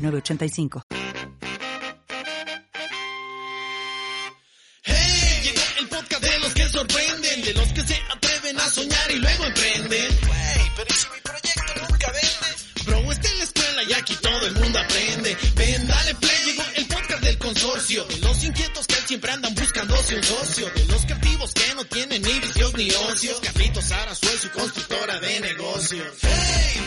985. Hey, llegó el podcast de los que sorprenden, de los que se atreven a soñar y luego emprenden. Pero ¿y si mi proyecto nunca vende? Bro, está en la escuela y aquí todo el mundo aprende. Ven, dale play, llegó el podcast del consorcio. De los inquietos que siempre andan buscándose un socio. De los creativos que no tienen ni visión ni ocios. Carlitos Sara, soy su constructora de negocios. Hey,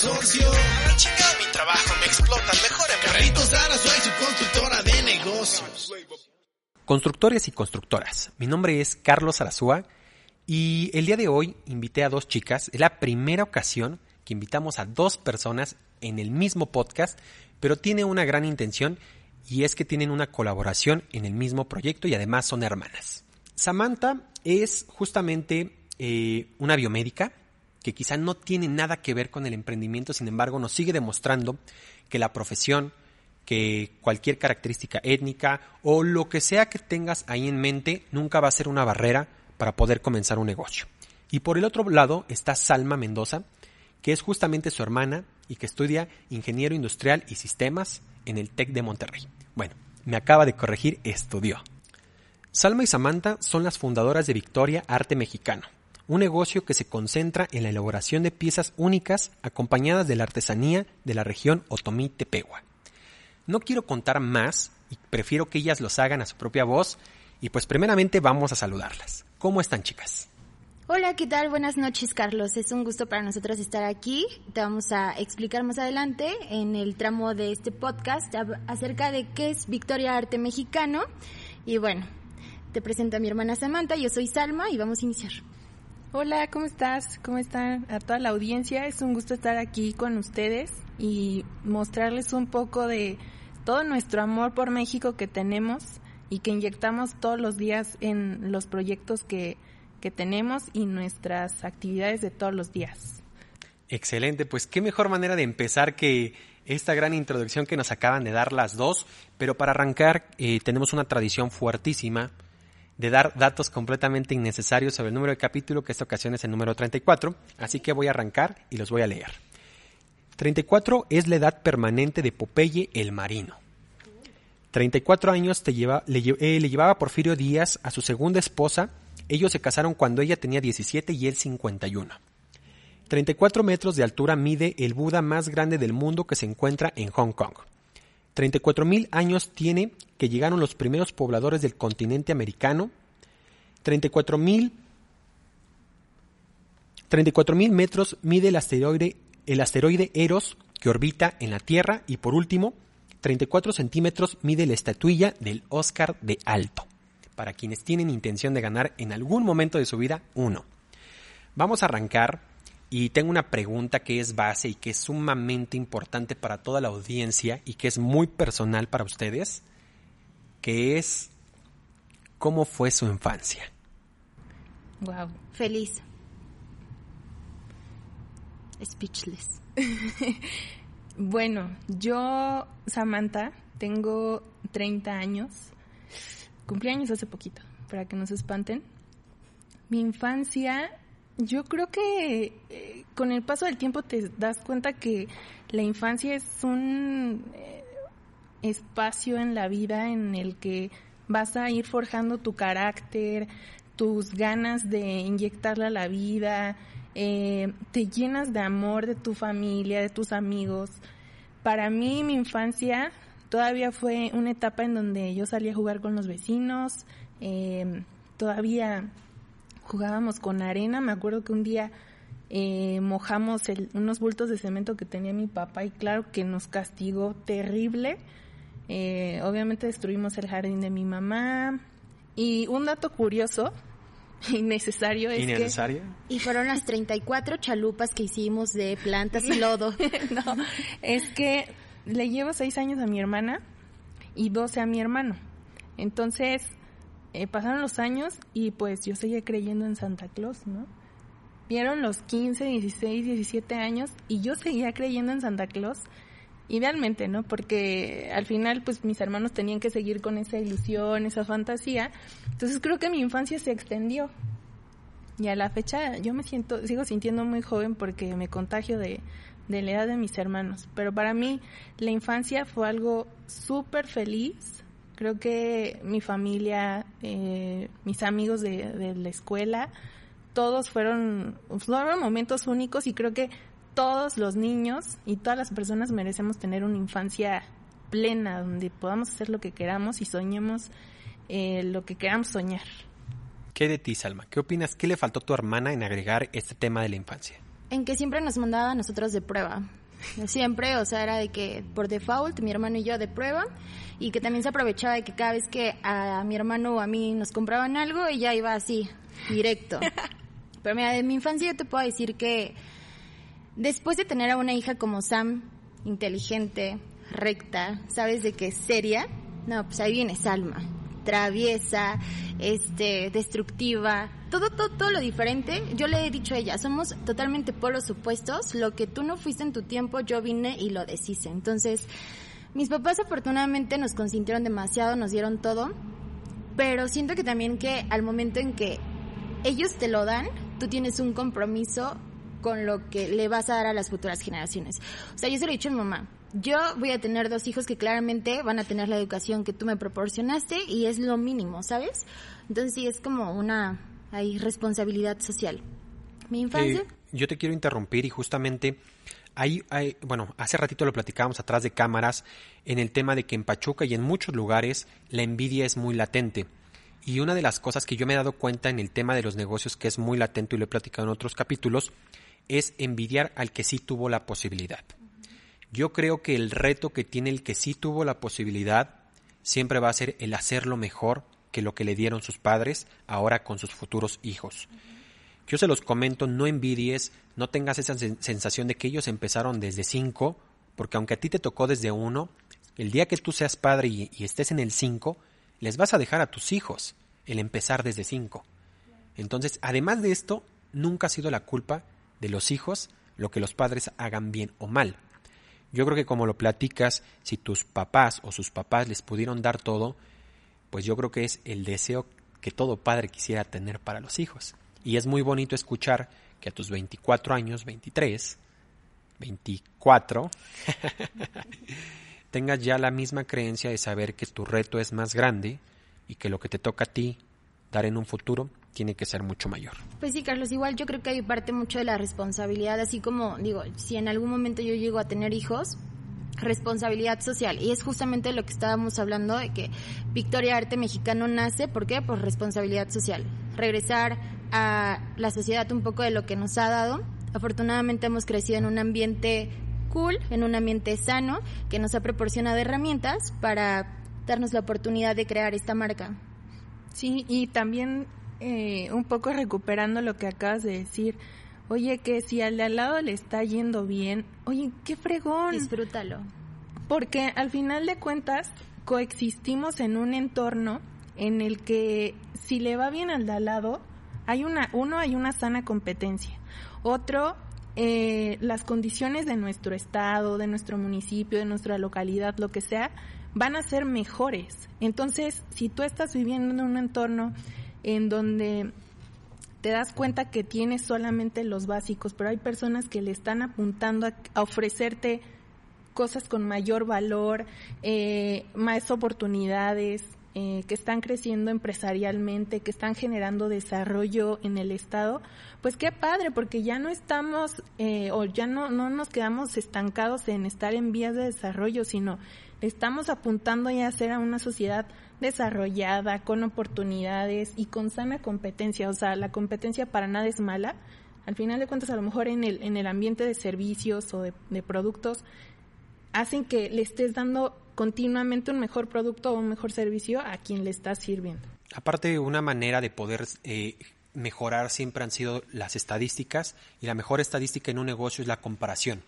consorcio. Ah, mi trabajo, me explotan. Mejor en Carlitos Sara, soy su constructora de negocios. Constructores y constructoras, mi nombre es Carlos Arazúa y el día de hoy invité a dos chicas. Es la primera ocasión que invitamos a dos personas en el mismo podcast, pero tiene una gran intención y es que tienen una colaboración en el mismo proyecto y además son hermanas. Samantha es justamente eh, una biomédica que quizá no tiene nada que ver con el emprendimiento, sin embargo nos sigue demostrando que la profesión, que cualquier característica étnica o lo que sea que tengas ahí en mente nunca va a ser una barrera para poder comenzar un negocio. Y por el otro lado está Salma Mendoza, que es justamente su hermana y que estudia ingeniero industrial y sistemas en el TEC de Monterrey. Bueno, me acaba de corregir, estudió. Salma y Samantha son las fundadoras de Victoria Arte Mexicano, un negocio que se concentra en la elaboración de piezas únicas acompañadas de la artesanía de la región Otomí-Tepehua. No quiero contar más y prefiero que ellas los hagan a su propia voz y pues primeramente vamos a saludarlas. ¿Cómo están chicas? Hola, ¿qué tal? Buenas noches, Carlos. Es un gusto para nosotros estar aquí. Te vamos a explicar más adelante en el tramo de este podcast acerca de qué es Victoria Arte Mexicano. Y bueno, te presento a mi hermana Samantha, yo soy Salma y vamos a iniciar. Hola, ¿cómo estás? ¿Cómo están a toda la audiencia? Es un gusto estar aquí con ustedes y mostrarles un poco de todo nuestro amor por México que tenemos y que inyectamos todos los días en los proyectos que, que tenemos y nuestras actividades de todos los días. Excelente, pues qué mejor manera de empezar que esta gran introducción que nos acaban de dar las dos, pero para arrancar eh, tenemos una tradición fuertísima de dar datos completamente innecesarios sobre el número de capítulo, que esta ocasión es el número 34, así que voy a arrancar y los voy a leer. 34 es la edad permanente de Popeye el Marino. 34 años te lleva, le, eh, le llevaba Porfirio Díaz a su segunda esposa. Ellos se casaron cuando ella tenía 17 y él 51. 34 metros de altura mide el Buda más grande del mundo que se encuentra en Hong Kong. 34 mil años tiene que llegaron los primeros pobladores del continente americano. 34 mil 34 mil metros mide el asteroide, el asteroide Eros que orbita en la Tierra. Y por último, 34 centímetros mide la estatuilla del Oscar de Alto, para quienes tienen intención de ganar en algún momento de su vida uno. Vamos a arrancar y tengo una pregunta que es base y que es sumamente importante para toda la audiencia y que es muy personal para ustedes, que es ¿cómo fue su infancia? Wow, feliz. Speechless. Bueno, yo, Samantha, tengo 30 años. Cumplí años hace poquito, para que no se espanten. Mi infancia, yo creo que eh, con el paso del tiempo te das cuenta que la infancia es un eh, espacio en la vida en el que vas a ir forjando tu carácter, tus ganas de inyectarle a la vida, eh, te llenas de amor de tu familia, de tus amigos. Para mí mi infancia todavía fue una etapa en donde yo salía a jugar con los vecinos, todavía jugábamos con arena, me acuerdo que un día eh, mojamos unos bultos de cemento que tenía mi papá y claro que nos castigó terrible. Eh, obviamente destruimos el jardín de mi mamá. Y un dato curioso, innecesario, es ¿Innecesario? que... Y fueron las 34 chalupas que hicimos de plantas y lodo. no, es que le llevo seis años a mi hermana y 12 a mi hermano. Entonces, eh, pasaron los años y pues yo seguía creyendo en Santa Claus, ¿no? Vieron los 15, 16, 17 años y yo seguía creyendo en Santa Claus. Idealmente, ¿no? Porque al final, pues mis hermanos tenían que seguir con esa ilusión, esa fantasía. Entonces creo que mi infancia se extendió. Y a la fecha yo me siento, sigo sintiendo muy joven porque me contagio de, de la edad de mis hermanos. Pero para mí la infancia fue algo súper feliz. Creo que mi familia, eh, mis amigos de, de la escuela, todos fueron, fueron momentos únicos y creo que todos los niños y todas las personas merecemos tener una infancia plena donde podamos hacer lo que queramos y soñemos eh, lo que queramos soñar. ¿Qué de ti, Salma? ¿Qué opinas? ¿Qué le faltó a tu hermana en agregar este tema de la infancia? En que siempre nos mandaba a nosotros de prueba. Siempre, o sea, era de que por default mi hermano y yo de prueba y que también se aprovechaba de que cada vez que a mi hermano o a mí nos compraban algo, ella iba así, directo. Pero mira, de mi infancia yo te puedo decir que después de tener a una hija como Sam, inteligente, recta, sabes de qué es seria, no, pues ahí viene Salma, traviesa, este, destructiva, todo, todo, todo lo diferente. Yo le he dicho a ella, somos totalmente polos opuestos. Lo que tú no fuiste en tu tiempo, yo vine y lo deshice. Entonces, mis papás afortunadamente nos consintieron demasiado, nos dieron todo, pero siento que también que al momento en que ellos te lo dan, tú tienes un compromiso con lo que le vas a dar a las futuras generaciones. O sea, yo se lo he dicho a mi mamá. Yo voy a tener dos hijos que claramente van a tener la educación que tú me proporcionaste y es lo mínimo, ¿sabes? Entonces sí, es como una hay responsabilidad social. Mi infancia. Eh, yo te quiero interrumpir y justamente hay, hay, bueno, hace ratito lo platicábamos atrás de cámaras en el tema de que en Pachuca y en muchos lugares la envidia es muy latente. Y una de las cosas que yo me he dado cuenta en el tema de los negocios, que es muy latente y lo he platicado en otros capítulos, es envidiar al que sí tuvo la posibilidad. Yo creo que el reto que tiene el que sí tuvo la posibilidad siempre va a ser el hacerlo mejor que lo que le dieron sus padres ahora con sus futuros hijos. Yo se los comento, no envidies, no tengas esa sensación de que ellos empezaron desde cinco, porque aunque a ti te tocó desde uno, el día que tú seas padre y, y estés en el cinco, les vas a dejar a tus hijos el empezar desde cinco. Entonces, además de esto, nunca ha sido la culpa de los hijos lo que los padres hagan bien o mal. Yo creo que como lo platicas, si tus papás o sus papás les pudieron dar todo, pues yo creo que es el deseo que todo padre quisiera tener para los hijos. Y es muy bonito escuchar que a tus 24 años, 23, 24, tengas ya la misma creencia de saber que tu reto es más grande y que lo que te toca a ti dar en un futuro tiene que ser mucho mayor. Pues sí, Carlos, igual yo creo que hay parte mucho de la responsabilidad, así como digo, si en algún momento yo llego a tener hijos, responsabilidad social. Y es justamente lo que estábamos hablando de que Victoria Arte Mexicano nace, ¿por qué? Por responsabilidad social. Regresar a la sociedad un poco de lo que nos ha dado. Afortunadamente hemos crecido en un ambiente cool, en un ambiente sano, que nos ha proporcionado herramientas para darnos la oportunidad de crear esta marca. Sí, y también eh, un poco recuperando lo que acabas de decir. Oye, que si al de al lado le está yendo bien, oye, qué fregón. Disfrútalo. Porque al final de cuentas coexistimos en un entorno en el que si le va bien al de al lado, hay una, uno, hay una sana competencia. Otro, eh, las condiciones de nuestro estado, de nuestro municipio, de nuestra localidad, lo que sea, van a ser mejores. Entonces, si tú estás viviendo en un entorno en donde te das cuenta que tienes solamente los básicos, pero hay personas que le están apuntando a, ofrecerte cosas con mayor valor, eh, más oportunidades, eh, que están creciendo empresarialmente, que están generando desarrollo en el Estado, pues qué padre, porque ya no estamos eh, o ya no, no nos quedamos estancados en estar en vías de desarrollo, sino estamos apuntando ya a ser a una sociedad desarrollada, con oportunidades y con sana competencia. O sea, la competencia para nada es mala. al final de cuentas a lo mejor en el, en el ambiente de servicios o de, de productos hacen que le estés dando continuamente un mejor producto o un mejor servicio a quien le estás sirviendo. Aparte, una manera de poder eh, mejorar siempre han sido las estadísticas y la mejor estadística en un negocio es la comparación.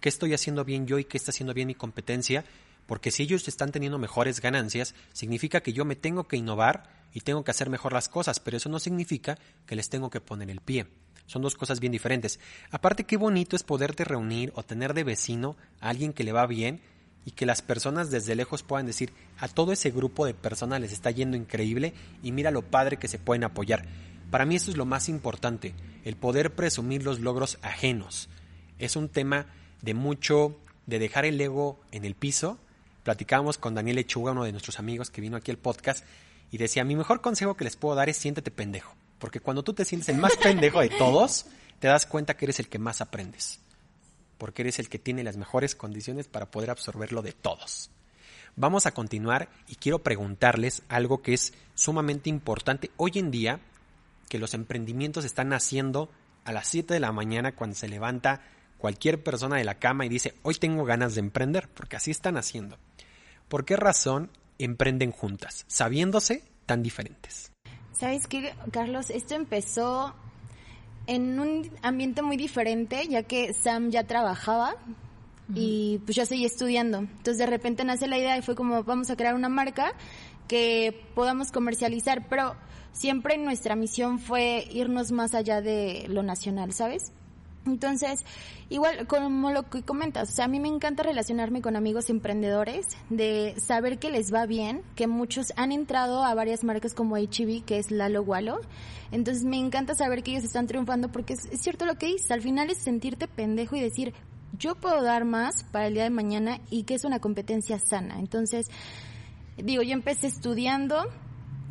¿Qué estoy haciendo bien yo y qué está haciendo bien mi competencia? Porque si ellos están teniendo mejores ganancias, significa que yo me tengo que innovar y tengo que hacer mejor las cosas, pero eso no significa que les tengo que poner el pie. Son dos cosas bien diferentes. Aparte, qué bonito es poderte reunir o tener de vecino a alguien que le va bien y que las personas desde lejos puedan decir a todo ese grupo de personas les está yendo increíble y mira lo padre que se pueden apoyar. Para mí eso es lo más importante, el poder presumir los logros ajenos. Es un tema de mucho, de dejar el ego en el piso. Platicábamos con Daniel Lechuga, uno de nuestros amigos que vino aquí al podcast, y decía, mi mejor consejo que les puedo dar es siéntete pendejo. Porque cuando tú te sientes el más pendejo de todos, te das cuenta que eres el que más aprendes porque eres el que tiene las mejores condiciones para poder absorberlo de todos. Vamos a continuar y quiero preguntarles algo que es sumamente importante hoy en día, que los emprendimientos están haciendo a las 7 de la mañana cuando se levanta cualquier persona de la cama y dice, hoy tengo ganas de emprender, porque así están haciendo. ¿Por qué razón emprenden juntas, sabiéndose tan diferentes? ¿Sabes qué, Carlos? Esto empezó en un ambiente muy diferente, ya que Sam ya trabajaba y pues yo seguía estudiando. Entonces de repente nace la idea y fue como vamos a crear una marca que podamos comercializar, pero siempre nuestra misión fue irnos más allá de lo nacional, ¿sabes? Entonces, igual como lo que comentas, o sea, a mí me encanta relacionarme con amigos emprendedores, de saber que les va bien, que muchos han entrado a varias marcas como HB, que es Lalo Walo. Entonces, me encanta saber que ellos están triunfando porque es cierto lo que dices, al final es sentirte pendejo y decir, yo puedo dar más para el día de mañana y que es una competencia sana. Entonces, digo, yo empecé estudiando,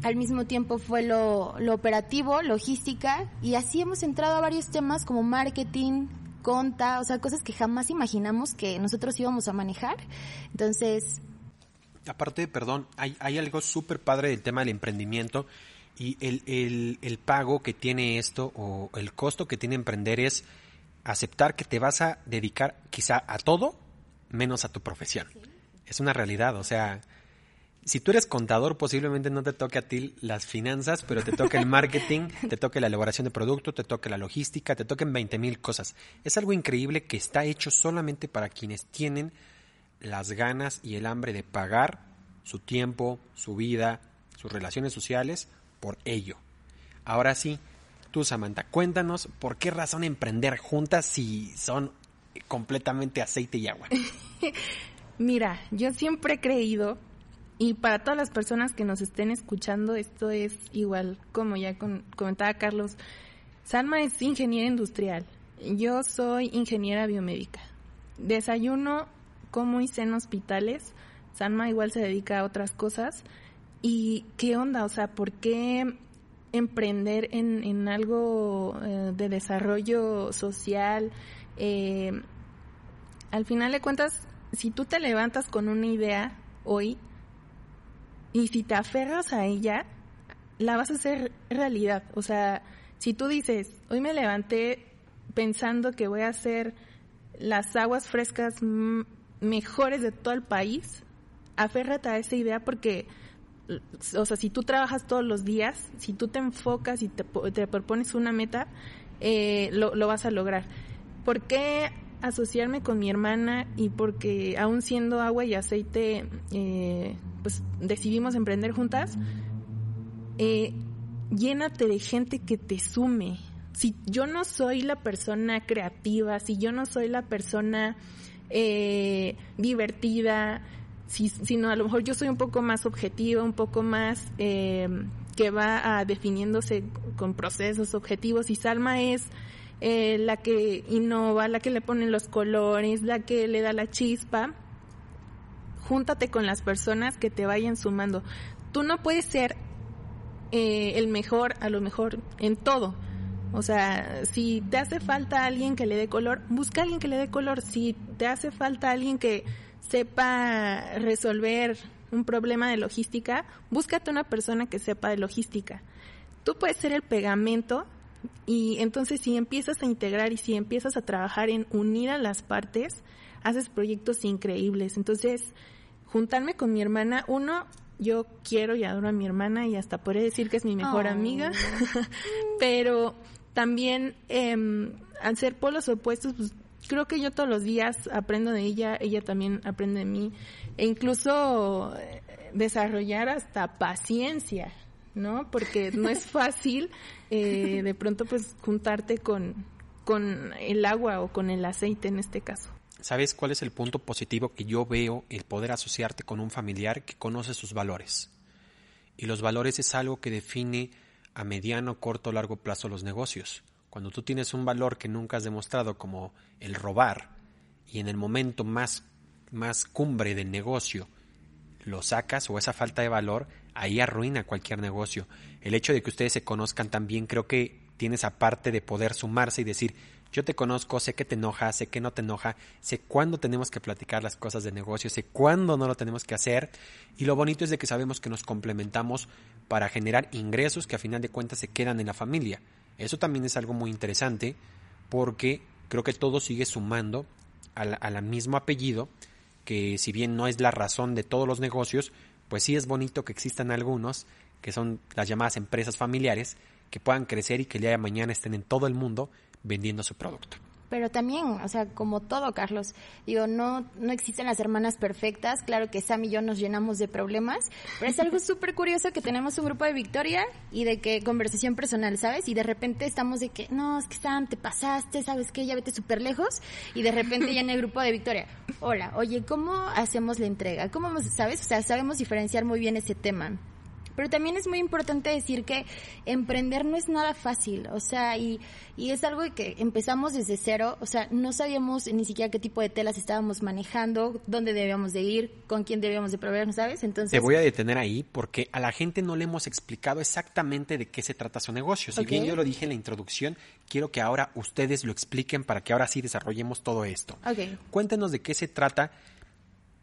al mismo tiempo fue lo, lo, operativo, logística, y así hemos entrado a varios temas como marketing, conta, o sea, cosas que jamás imaginamos que nosotros íbamos a manejar. Entonces... Aparte, perdón, hay, hay algo súper padre del tema del emprendimiento y el, el, el pago que tiene esto o el costo que tiene emprender es aceptar que te vas a dedicar quizá a todo menos a tu profesión. Sí. Es una realidad, o sea, si tú eres contador, posiblemente no te toque a ti las finanzas, pero te toque el marketing, te toque la elaboración de producto, te toque la logística, te toquen 20 mil cosas. Es algo increíble que está hecho solamente para quienes tienen las ganas y el hambre de pagar su tiempo, su vida, sus relaciones sociales por ello. Ahora sí, tú Samantha, cuéntanos por qué razón emprender juntas si son completamente aceite y agua. Mira, yo siempre he creído y para todas las personas que nos estén escuchando, esto es igual, como ya con, comentaba Carlos, Salma es ingeniera industrial, yo soy ingeniera biomédica. Desayuno, como hice en hospitales, Salma igual se dedica a otras cosas. ¿Y qué onda? O sea, ¿por qué emprender en, en algo eh, de desarrollo social? Eh, al final de cuentas, si tú te levantas con una idea hoy, y si te aferras a ella, la vas a hacer realidad. O sea, si tú dices, hoy me levanté pensando que voy a hacer las aguas frescas mejores de todo el país, aférrate a esa idea porque, o sea, si tú trabajas todos los días, si tú te enfocas y te, te propones una meta, eh, lo, lo vas a lograr. ¿Por qué asociarme con mi hermana y porque aún siendo agua y aceite, eh, pues decidimos emprender juntas, eh, llénate de gente que te sume. Si yo no soy la persona creativa, si yo no soy la persona eh, divertida, si, sino a lo mejor yo soy un poco más objetiva, un poco más eh, que va a definiéndose con procesos, objetivos, y Salma es eh, la que innova, la que le pone los colores, la que le da la chispa. Júntate con las personas que te vayan sumando. Tú no puedes ser eh, el mejor, a lo mejor, en todo. O sea, si te hace falta alguien que le dé color, busca a alguien que le dé color. Si te hace falta alguien que sepa resolver un problema de logística, búscate una persona que sepa de logística. Tú puedes ser el pegamento Y entonces si empiezas a integrar y si empiezas a trabajar en unir a las partes, haces proyectos increíbles. Entonces, juntarme con mi hermana, uno, yo quiero y adoro a mi hermana y hasta podría decir que es mi mejor Oh. amiga, pero también eh, al ser polos opuestos, pues creo que yo todos los días aprendo de ella, ella también aprende de mí, e incluso eh, desarrollar hasta paciencia, ¿no? Porque no es fácil eh, de pronto pues juntarte con, con el agua o con el aceite en este caso. ¿Sabes cuál es el punto positivo que yo veo el poder asociarte con un familiar que conoce sus valores? Y los valores es algo que define a mediano, corto o largo plazo los negocios. Cuando tú tienes un valor que nunca has demostrado como el robar y en el momento más, más cumbre del negocio lo sacas o esa falta de valor, ahí arruina cualquier negocio. El hecho de que ustedes se conozcan también creo que tiene esa parte de poder sumarse y decir, yo te conozco, sé que te enoja, sé que no te enoja, sé cuándo tenemos que platicar las cosas de negocio, sé cuándo no lo tenemos que hacer. Y lo bonito es de que sabemos que nos complementamos para generar ingresos que a final de cuentas se quedan en la familia. Eso también es algo muy interesante porque creo que todo sigue sumando al, al mismo apellido que si bien no es la razón de todos los negocios, pues sí es bonito que existan algunos que son las llamadas empresas familiares que puedan crecer y que el día de mañana estén en todo el mundo vendiendo su producto. Pero también, o sea, como todo, Carlos, digo, no, no existen las hermanas perfectas. Claro que Sam y yo nos llenamos de problemas, pero es algo súper curioso que tenemos un grupo de Victoria y de que conversación personal, ¿sabes? Y de repente estamos de que, no, es que Sam, te pasaste, ¿sabes qué? Ya vete súper lejos. Y de repente ya en el grupo de Victoria, hola, oye, ¿cómo hacemos la entrega? ¿Cómo, sabes? O sea, sabemos diferenciar muy bien ese tema. Pero también es muy importante decir que emprender no es nada fácil, o sea, y, y es algo que empezamos desde cero, o sea, no sabíamos ni siquiera qué tipo de telas estábamos manejando, dónde debíamos de ir, con quién debíamos de proveer, ¿sabes? Entonces... Te voy a detener ahí porque a la gente no le hemos explicado exactamente de qué se trata su negocio. Si bien yo lo dije en la introducción, quiero que ahora ustedes lo expliquen para que ahora sí desarrollemos todo esto. Ok. Cuéntenos de qué se trata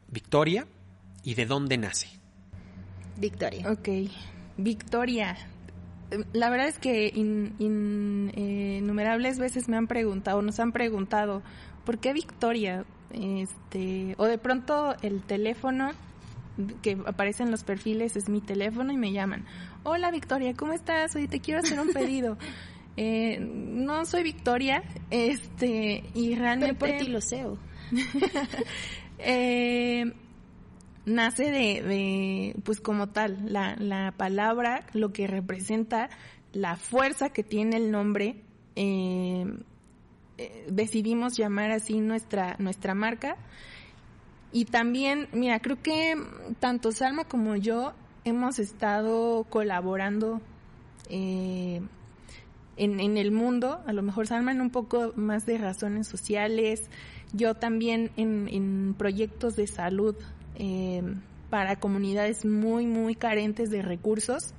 Victoria y de dónde nace. Victoria. Ok, Victoria. Eh, La verdad es que in- in- eh, innumerables veces me han preguntado, nos han preguntado, ¿por qué Victoria? Este, o de pronto el teléfono que aparece en los perfiles es mi teléfono y me llaman. Hola Victoria, ¿cómo estás? Oye, te quiero hacer un pedido. Eh, no soy Victoria, este, y realmente Pero por ti lo sé. o- eh, nace de, de, pues como tal, la, la palabra, lo que representa, la fuerza que tiene el nombre, eh, eh, decidimos llamar así nuestra, nuestra marca. Y también, mira, creo que tanto Salma como yo hemos estado colaborando eh, en, en el mundo, a lo mejor Salma en un poco más de razones sociales, yo también en, en proyectos de salud eh, para comunidades muy, muy carentes de recursos.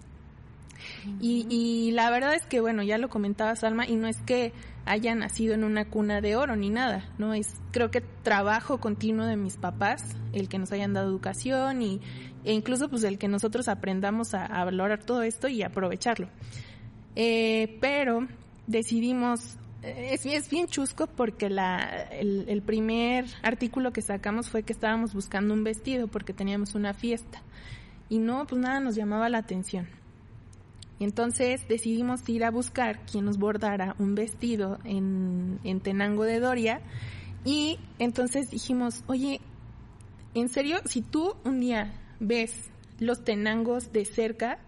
Y, y la verdad es que, bueno, ya lo comentaba Salma, y no es que haya nacido en una cuna de oro ni nada, ¿no? Es, creo que trabajo continuo de mis papás, el que nos hayan dado educación y, e incluso pues el que nosotros aprendamos a, a valorar todo esto y aprovecharlo. Eh, pero decidimos, es, es bien chusco porque la, el, primer artículo que sacamos fue que estábamos buscando un vestido porque teníamos una fiesta. Y no, pues nada nos llamaba la atención. Entonces decidimos ir a buscar quien nos bordara un vestido en, en Tenango de Doria. Y entonces dijimos, oye, en serio, si tú un día ves los tenangos de cerca,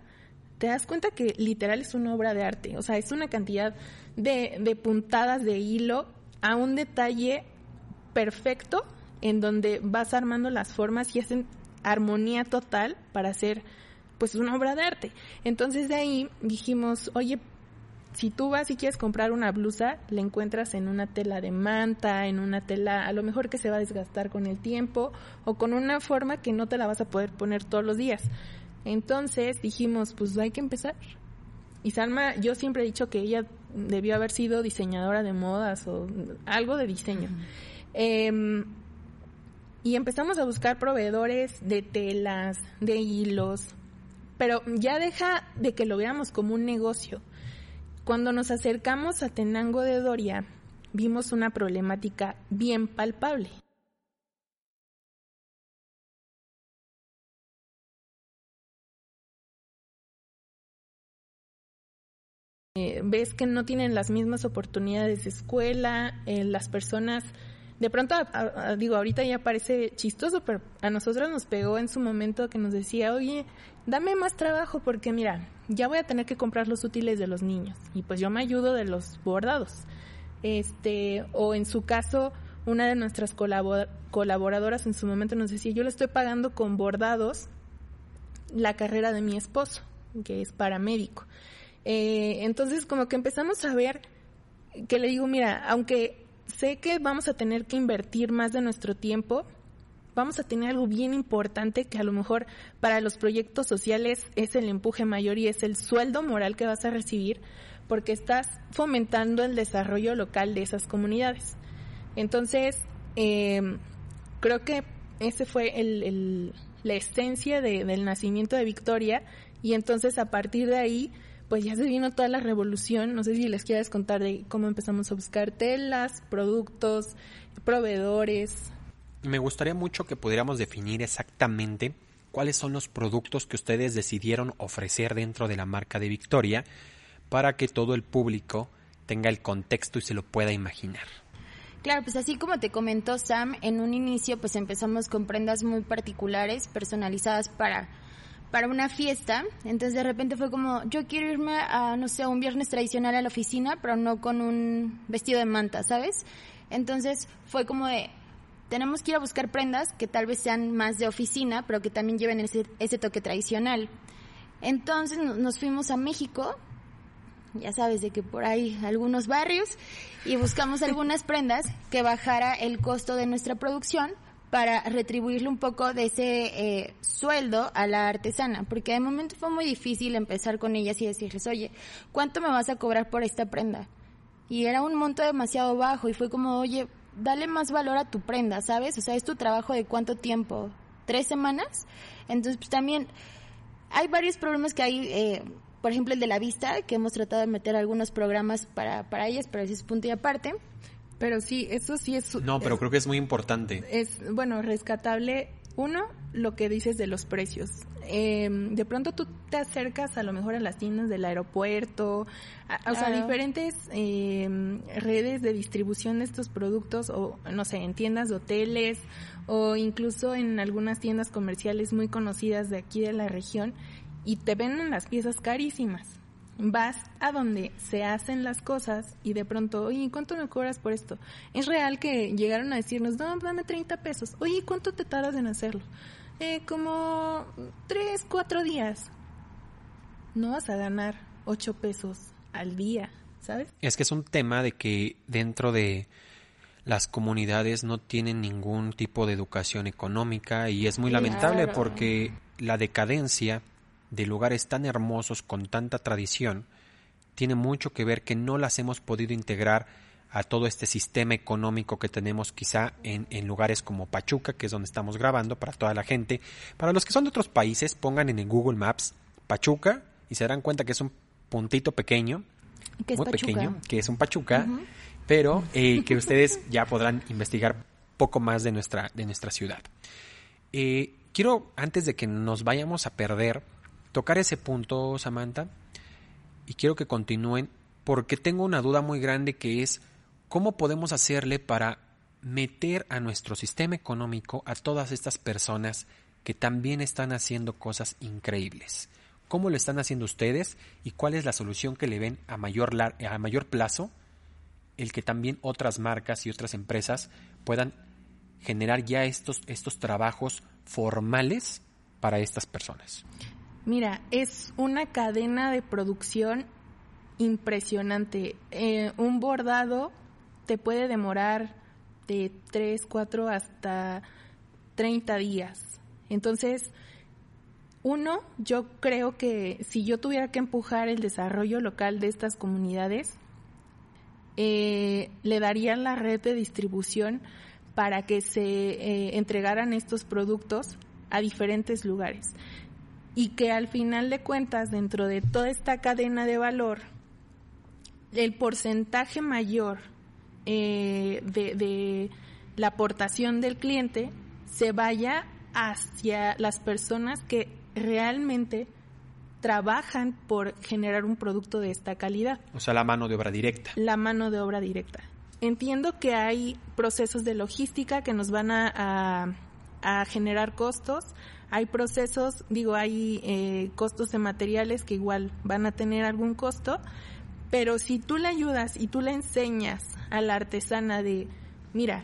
te das cuenta que literal es una obra de arte. O sea, es una cantidad de, de puntadas de hilo a un detalle perfecto en donde vas armando las formas y hacen armonía total para hacer pues una obra de arte. Entonces de ahí dijimos, oye, si tú vas y quieres comprar una blusa, la encuentras en una tela de manta, en una tela a lo mejor que se va a desgastar con el tiempo o con una forma que no te la vas a poder poner todos los días. Entonces dijimos, pues hay que empezar. Y Salma, yo siempre he dicho que ella debió haber sido diseñadora de modas o algo de diseño. Em, y empezamos a buscar proveedores de telas, de hilos, pero ya deja de que lo veamos como un negocio. Cuando nos acercamos a Tenango de Doria, vimos una problemática bien palpable. Eh, ves que no tienen las mismas oportunidades de escuela, eh, las personas, de pronto, digo, ahorita ya parece chistoso, pero a nosotros nos pegó en su momento que nos decía, oye, dame más trabajo porque mira, ya voy a tener que comprar los útiles de los niños y pues yo me ayudo de los bordados. Este, o en su caso, una de nuestras colaboradoras en su momento nos decía, yo le estoy pagando con bordados la carrera de mi esposo, que es paramédico. Eh, entonces como que empezamos a ver que le digo, mira, aunque sé que vamos a tener que invertir más de nuestro tiempo, vamos a tener algo bien importante que a lo mejor para los proyectos sociales es el empuje mayor y es el sueldo moral que vas a recibir porque estás fomentando el desarrollo local de esas comunidades. Entonces, eh, creo que ese fue el, la esencia del nacimiento de Victoria y entonces a partir de ahí pues ya se vino toda la revolución. No sé si les quieres contar de cómo empezamos a buscar telas, productos, proveedores. Me gustaría mucho que pudiéramos definir exactamente cuáles son los productos que ustedes decidieron ofrecer dentro de la marca de Victoria para que todo el público tenga el contexto y se lo pueda imaginar. Claro, pues así como te comentó Sam, en un inicio pues empezamos con prendas muy particulares, personalizadas para para una fiesta, entonces de repente fue como, yo quiero irme a, no sé, un viernes tradicional a la oficina, pero no con un vestido de manta, ¿sabes? Entonces fue como de, tenemos que ir a buscar prendas que tal vez sean más de oficina, pero que también lleven ese, ese toque tradicional. Entonces nos fuimos a México, ya sabes de que por ahí algunos barrios, y buscamos algunas prendas que bajara el costo de nuestra producción para retribuirle un poco de ese eh, sueldo a la artesana, porque de momento fue muy difícil empezar con ellas y decirles, oye, ¿cuánto me vas a cobrar por esta prenda? Y era un monto demasiado bajo y fue como, oye, dale más valor a tu prenda, ¿sabes? O sea, es tu trabajo de cuánto tiempo, tres semanas. Entonces, pues también hay varios problemas que hay, eh, por ejemplo, el de la vista, que hemos tratado de meter algunos programas para, para ellas, pero ese es punto y aparte. Pero sí, eso sí es... No, pero creo que es muy importante. Es, bueno, rescatable. Uno, lo que dices de los precios. Em, de pronto tú te acercas a lo mejor a las tiendas del aeropuerto, o sea, diferentes em, redes de distribución de estos productos, o no sé, en tiendas de hoteles, o incluso en algunas tiendas comerciales muy conocidas de aquí de la región, y te venden las piezas carísimas vas a donde se hacen las cosas y de pronto, oye, ¿cuánto me cobras por esto? Es real que llegaron a decirnos, no, dame 30 pesos. Oye, ¿cuánto te tardas en hacerlo? Eh, como 3, 4 días. No vas a ganar 8 pesos al día, ¿sabes? Es que es un tema de que dentro de las comunidades no tienen ningún tipo de educación económica y es muy lamentable porque la decadencia de lugares tan hermosos con tanta tradición, tiene mucho que ver que no las hemos podido integrar a todo este sistema económico que tenemos quizá en, en, lugares como Pachuca, que es donde estamos grabando para toda la gente. Para los que son de otros países, pongan en el Google Maps Pachuca y se darán cuenta que es un puntito pequeño, muy pequeño, que es un Pachuca, pero eh, que ustedes ya podrán investigar poco más de nuestra, de nuestra ciudad. Eh, quiero, antes de que nos vayamos a perder, tocar ese punto, Samantha, y quiero que continúen porque tengo una duda muy grande que es cómo podemos hacerle para meter a nuestro sistema económico a todas estas personas que también están haciendo cosas increíbles. ¿Cómo lo están haciendo ustedes y cuál es la solución que le ven a mayor, a mayor plazo el que también otras marcas y otras empresas puedan generar ya estos, estos trabajos formales para estas personas? Mira, es una cadena de producción impresionante. Eh, un bordado te puede demorar de 3, 4 hasta 30 días. Entonces, uno, yo creo que si yo tuviera que empujar el desarrollo local de estas comunidades, eh, le daría la red de distribución para que se eh, entregaran estos productos a diferentes lugares y que al final de cuentas dentro de toda esta cadena de valor el porcentaje mayor eh, de, de la aportación del cliente se vaya hacia las personas que realmente trabajan por generar un producto de esta calidad. O sea, la mano de obra directa. La mano de obra directa. Entiendo que hay procesos de logística que nos van a, a, a generar costos. Hay procesos, digo, hay eh, costos de materiales que igual van a tener algún costo, pero si tú le ayudas y tú le enseñas a la artesana de, mira,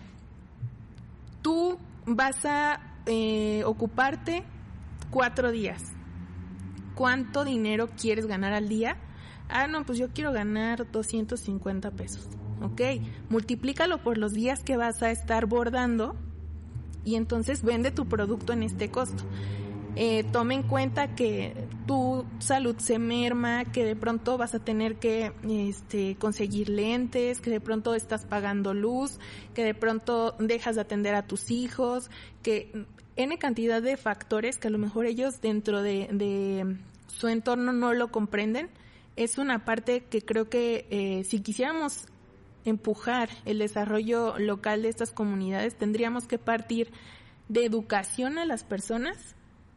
tú vas a eh, ocuparte cuatro días. ¿Cuánto dinero quieres ganar al día? Ah, no, pues yo quiero ganar 250 pesos. Ok, multiplícalo por los días que vas a estar bordando y entonces vende tu producto en este costo. Eh, en cuenta que tu salud se merma, que de pronto vas a tener que este, conseguir lentes, que de pronto estás pagando luz, que de pronto dejas de atender a tus hijos, que N cantidad de factores que a lo mejor ellos dentro de, de su entorno no lo comprenden. Es una parte que creo que eh, si quisiéramos empujar el desarrollo local de estas comunidades, tendríamos que partir de educación a las personas,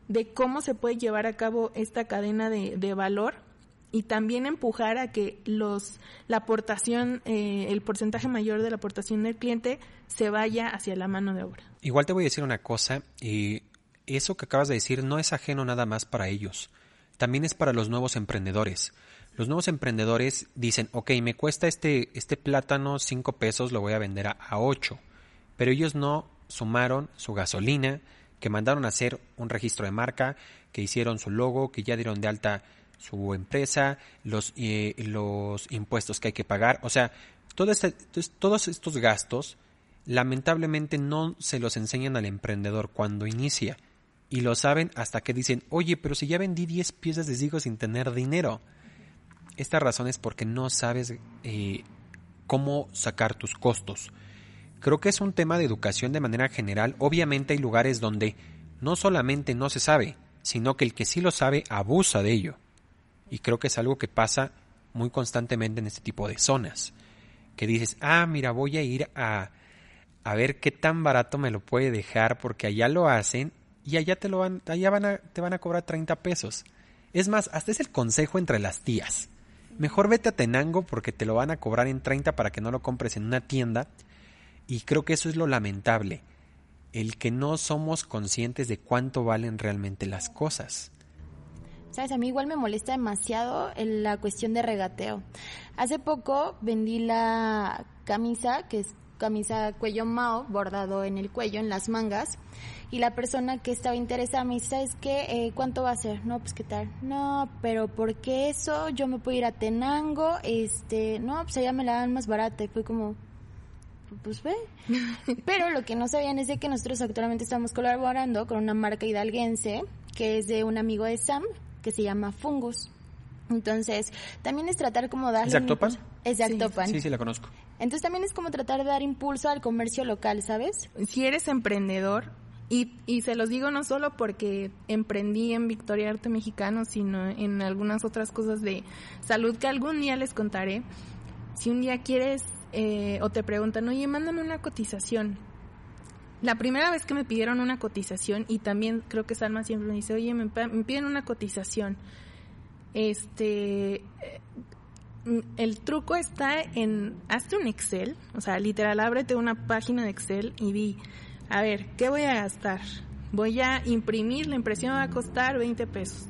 de cómo se puede llevar a cabo esta cadena de, de valor y también empujar a que los la aportación, eh, el porcentaje mayor de la aportación del cliente se vaya hacia la mano de obra. Igual te voy a decir una cosa, eh, eso que acabas de decir no es ajeno nada más para ellos, también es para los nuevos emprendedores. Los nuevos emprendedores dicen, ok, me cuesta este, este plátano 5 pesos, lo voy a vender a, a 8. Pero ellos no sumaron su gasolina, que mandaron a hacer un registro de marca, que hicieron su logo, que ya dieron de alta su empresa, los, eh, los impuestos que hay que pagar. O sea, todo este, todos estos gastos lamentablemente no se los enseñan al emprendedor cuando inicia. Y lo saben hasta que dicen, oye, pero si ya vendí 10 piezas de Zigo sin tener dinero. Esta razón es porque no sabes eh, cómo sacar tus costos. Creo que es un tema de educación de manera general. Obviamente hay lugares donde no solamente no se sabe, sino que el que sí lo sabe abusa de ello. Y creo que es algo que pasa muy constantemente en este tipo de zonas. Que dices, ah, mira, voy a ir a, a ver qué tan barato me lo puede dejar porque allá lo hacen y allá te lo van, allá van a, te van a cobrar 30 pesos. Es más, hasta es el consejo entre las tías. Mejor vete a Tenango porque te lo van a cobrar en 30 para que no lo compres en una tienda. Y creo que eso es lo lamentable, el que no somos conscientes de cuánto valen realmente las cosas. Sabes, a mí igual me molesta demasiado la cuestión de regateo. Hace poco vendí la camisa, que es camisa cuello mao, bordado en el cuello, en las mangas, y la persona que estaba interesada me dice, ¿sabes qué? Eh, ¿Cuánto va a ser? No, pues qué tal. No, pero ¿por qué eso? Yo me puedo ir a Tenango, este, no, pues allá me la dan más barata. Y fue como, pues ve. pero lo que no sabían es de que nosotros actualmente estamos colaborando con una marca hidalguense que es de un amigo de Sam, que se llama Fungus. Entonces, también es tratar como darle... ¿Es Actopan? Es de Actopan. Sí, sí, la conozco. Entonces también es como tratar de dar impulso al comercio local, ¿sabes? Si eres emprendedor, y, y se los digo no solo porque emprendí en Victoria Arte Mexicano, sino en algunas otras cosas de salud que algún día les contaré. Si un día quieres eh, o te preguntan, oye, mándame una cotización. La primera vez que me pidieron una cotización, y también creo que Salma siempre me dice, oye, me, me piden una cotización. Este, el truco está en, hazte un Excel, o sea, literal, ábrete una página de Excel y di, a ver, ¿qué voy a gastar? Voy a imprimir, la impresión me va a costar 20 pesos.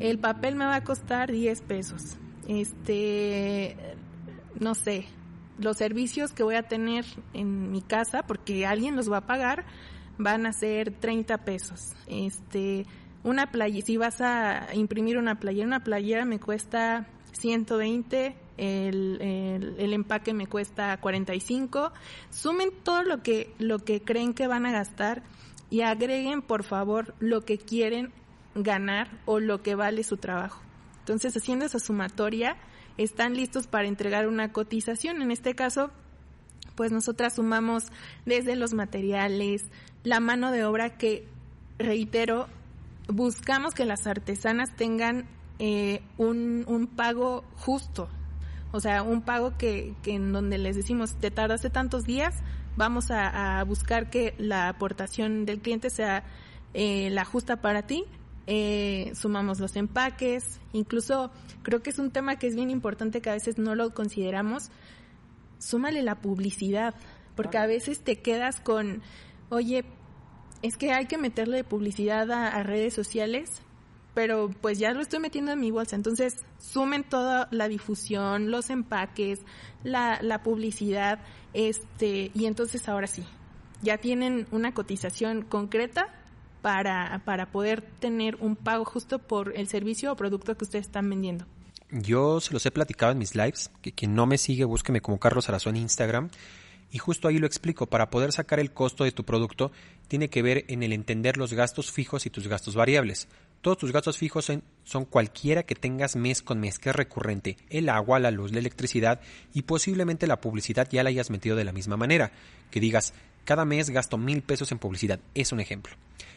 El papel me va a costar 10 pesos. Este, no sé, los servicios que voy a tener en mi casa, porque alguien los va a pagar, van a ser 30 pesos. Este, una playa, si vas a imprimir una playera, una playera me cuesta 120, el, el, el, empaque me cuesta 45. Sumen todo lo que, lo que creen que van a gastar y agreguen, por favor, lo que quieren ganar o lo que vale su trabajo. Entonces, haciendo esa sumatoria, están listos para entregar una cotización. En este caso, pues nosotras sumamos desde los materiales, la mano de obra que, reitero, buscamos que las artesanas tengan eh, un, un pago justo. O sea, un pago que, que en donde les decimos, te tardaste tantos días, vamos a, a buscar que la aportación del cliente sea eh, la justa para ti. Eh, sumamos los empaques, incluso creo que es un tema que es bien importante que a veces no lo consideramos. Súmale la publicidad, porque a veces te quedas con, oye, es que hay que meterle publicidad a, redes sociales, pero pues ya lo estoy metiendo en mi bolsa. Entonces, sumen toda la difusión, los empaques, la, la publicidad, este, y entonces ahora sí, ya tienen una cotización concreta para, para poder tener un pago justo por el servicio o producto que ustedes están vendiendo. Yo se los he platicado en mis lives, que quien no me sigue, búsqueme como Carlos Arazón en Instagram. Y justo ahí lo explico, para poder sacar el costo de tu producto, tiene que ver en el entender los gastos fijos y tus gastos variables. Todos tus gastos fijos son, cualquiera que tengas mes con mes, que es recurrente. El agua, la luz, la electricidad y posiblemente la publicidad ya la hayas metido de la misma manera. Que digas, cada mes gasto mil pesos en publicidad. Es un ejemplo.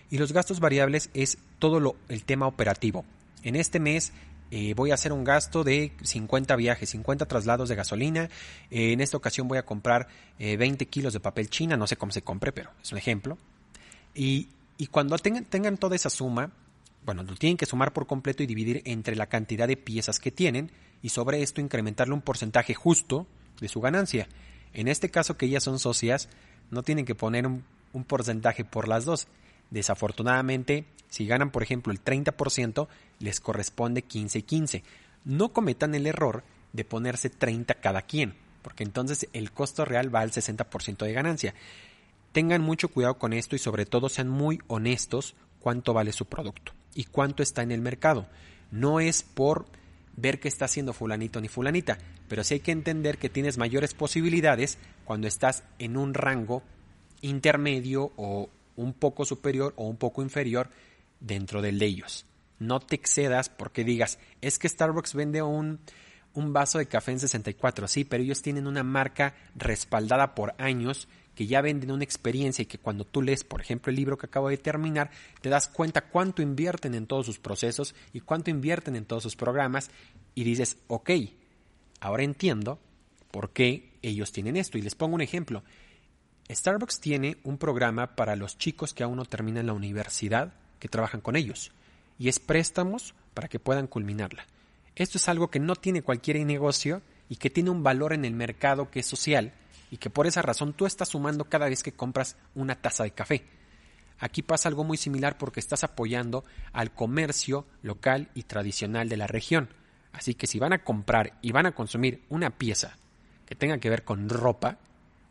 Y los gastos variables es todo lo, el tema operativo. En este mes eh, voy a hacer un gasto de 50 viajes, 50 traslados de gasolina. Eh, en esta ocasión voy a comprar eh, 20 kilos de papel china, no sé cómo se compre, pero es un ejemplo. Y, cuando tengan, toda esa suma, bueno, lo tienen que sumar por completo y dividir entre la cantidad de piezas que tienen y sobre esto incrementarle un porcentaje justo de su ganancia. En este caso que ellas son socias, no tienen que poner un porcentaje por las dos. Desafortunadamente, si ganan, por ejemplo, el 30%, les corresponde 15 y 15. No cometan el error de ponerse 30 cada quien, porque entonces el costo real va al 60% de ganancia. Tengan mucho cuidado con esto y sobre todo sean muy honestos cuánto vale su producto y cuánto está en el mercado. No es por ver qué está haciendo fulanito ni fulanita, pero sí hay que entender que tienes mayores posibilidades cuando estás en un rango intermedio o un poco superior o un poco inferior dentro del de ellos. No te excedas porque digas, es que Starbucks vende un, un vaso de café en 64, sí, pero ellos tienen una marca respaldada por años que ya venden una experiencia y que cuando tú lees, por ejemplo, el libro que acabo de terminar, te das cuenta cuánto invierten en todos sus procesos y cuánto invierten en todos sus programas y dices, ok, ahora entiendo por qué ellos tienen esto. Y les pongo un ejemplo. Starbucks tiene un programa para los chicos que aún no terminan la universidad que trabajan con ellos y es préstamos para que puedan culminarla. Esto es algo que no tiene cualquier negocio y que tiene un valor en el mercado que es social y que por esa razón tú estás sumando cada vez que compras una taza de café. Aquí pasa algo muy similar porque estás apoyando al comercio local y tradicional de la región. Así que si van a comprar y van a consumir una pieza que tenga que ver con ropa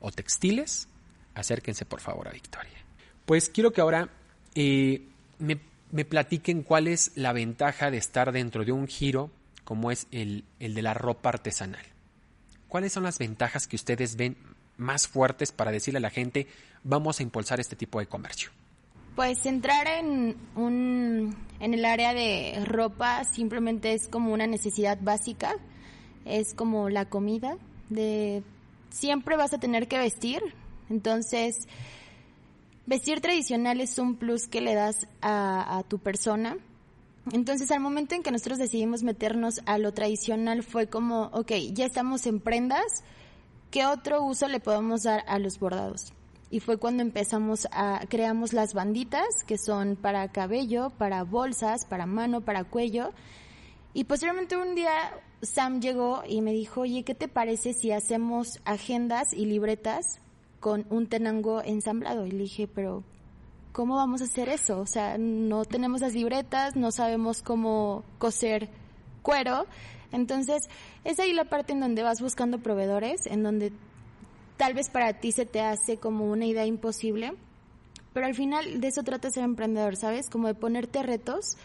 o textiles, acérquense por favor a Victoria. Pues quiero que ahora eh, me, me, platiquen cuál es la ventaja de estar dentro de un giro como es el, el de la ropa artesanal. ¿Cuáles son las ventajas que ustedes ven más fuertes para decirle a la gente vamos a impulsar este tipo de comercio? Pues entrar en un en el área de ropa simplemente es como una necesidad básica, es como la comida de siempre vas a tener que vestir, entonces, vestir tradicional es un plus que le das a, tu persona. Entonces, al momento en que nosotros decidimos meternos a lo tradicional, fue como, ok, ya estamos en prendas, ¿qué otro uso le podemos dar a los bordados? Y fue cuando empezamos a, creamos las banditas, que son para cabello, para bolsas, para mano, para cuello. Y posteriormente un día Sam llegó y me dijo, oye, ¿qué te parece si hacemos agendas y libretas con un tenango ensamblado. Y dije, pero ¿cómo vamos a hacer eso? O sea, no tenemos las libretas, no sabemos cómo coser cuero. Entonces, es ahí la parte en donde vas buscando proveedores, en donde tal vez para ti se te hace como una idea imposible, pero al final de eso trata ser emprendedor, ¿sabes? Como de ponerte retos,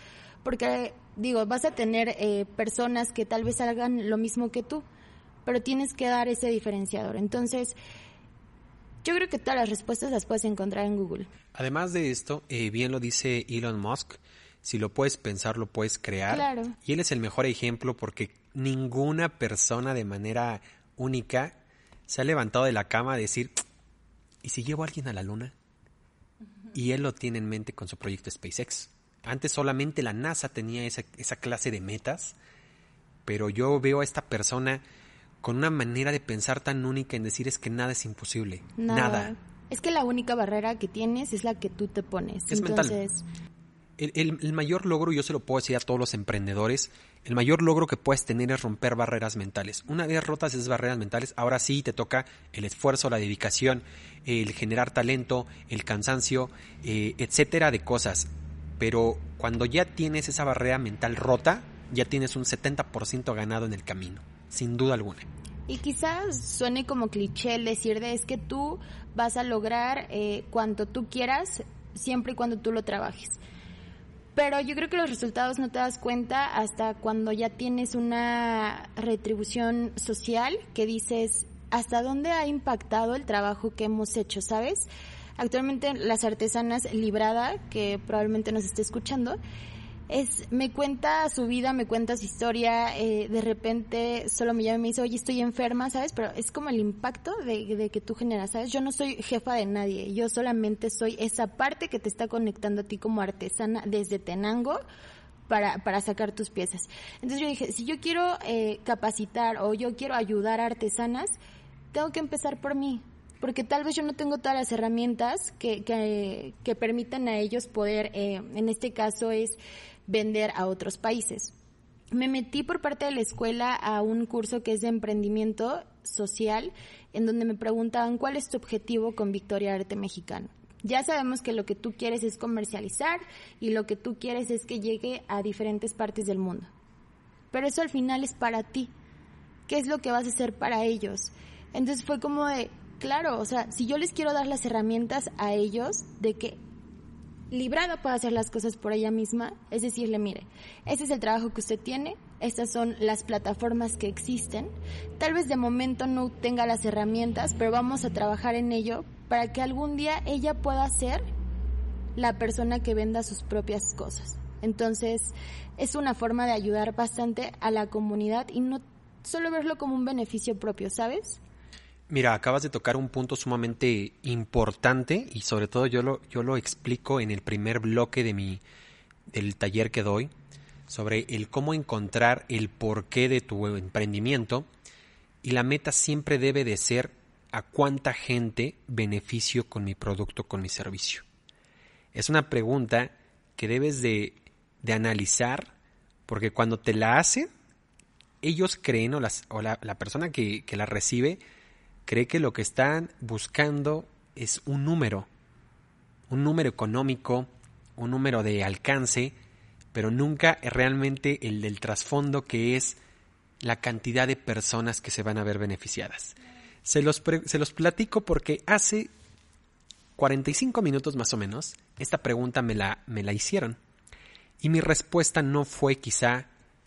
porque digo, vas a tener eh, personas que tal vez hagan lo mismo que tú, pero tienes que dar ese diferenciador. Entonces, yo creo que todas las respuestas las puedes encontrar en Google. Además de esto, eh, bien lo dice Elon Musk, si lo puedes pensar, lo puedes crear. Claro. Y él es el mejor ejemplo porque ninguna persona de manera única se ha levantado de la cama a decir, ¿y si llevo a alguien a la luna? Y él lo tiene en mente con su proyecto SpaceX. Antes solamente la NASA tenía esa, esa clase de metas, pero yo veo a esta persona con una manera de pensar tan única en decir es que nada es imposible. Nada. Nada. Es que la única barrera que tienes es la que tú te pones. Es mental. Entonces, El, el- el mayor logro, yo se lo puedo decir a todos los emprendedores, el mayor logro que puedes tener es romper barreras mentales. Una vez rotas esas barreras mentales, ahora sí te toca el esfuerzo, la dedicación, el generar talento, el cansancio, eh, etcétera de cosas. Pero cuando ya tienes esa barrera mental rota, ya tienes un 70% ganado en el camino, sin duda alguna. Y quizás suene como cliché el decir de es que tú vas a lograr eh, cuanto tú quieras siempre y cuando tú lo trabajes. Pero yo creo que los resultados no te das cuenta hasta cuando ya tienes una retribución social que dices hasta dónde ha impactado el trabajo que hemos hecho, ¿sabes? Actualmente las artesanas Librada, que probablemente nos esté escuchando, es me cuenta su vida, me cuenta su historia, eh, de repente solo me llama y me dice, oye, estoy enferma, ¿sabes? Pero es como el impacto de, de que tú generas, ¿sabes? Yo no soy jefa de nadie, yo solamente soy esa parte que te está conectando a ti como artesana desde Tenango para, para sacar tus piezas. Entonces yo dije, si yo quiero eh, capacitar o yo quiero ayudar a artesanas, tengo que empezar por mí. Porque tal vez yo no tengo todas las herramientas que, que, que permitan a ellos poder, eh, en este caso es vender a otros países. Me metí por parte de la escuela a un curso que es de emprendimiento social, en donde me preguntaban cuál es tu objetivo con Victoria Arte Mexicano. Ya sabemos que lo que tú quieres es comercializar y lo que tú quieres es que llegue a diferentes partes del mundo. Pero eso al final es para ti. ¿Qué es lo que vas a hacer para ellos? Entonces fue como de, claro, o sea, si yo les quiero dar las herramientas a ellos de que librada pueda hacer las cosas por ella misma, es decirle, mire, este es el trabajo que usted tiene, estas son las plataformas que existen, tal vez de momento no tenga las herramientas, pero vamos a trabajar en ello para que algún día ella pueda ser la persona que venda sus propias cosas. Entonces, es una forma de ayudar bastante a la comunidad y no solo verlo como un beneficio propio, ¿sabes? Mira, acabas de tocar un punto sumamente importante y sobre todo yo lo, yo lo explico en el primer bloque de mi, del taller que doy sobre el cómo encontrar el porqué de tu emprendimiento y la meta siempre debe de ser a cuánta gente beneficio con mi producto, con mi servicio. Es una pregunta que debes de, de analizar porque cuando te la hacen, ellos creen o, las, o la, la persona que, que la recibe cree que lo que están buscando es un número, un número económico, un número de alcance, pero nunca realmente el del trasfondo que es la cantidad de personas que se van a ver beneficiadas. Se los, se los platico porque hace 45 minutos más o menos esta pregunta me la, me la hicieron y mi respuesta no fue quizá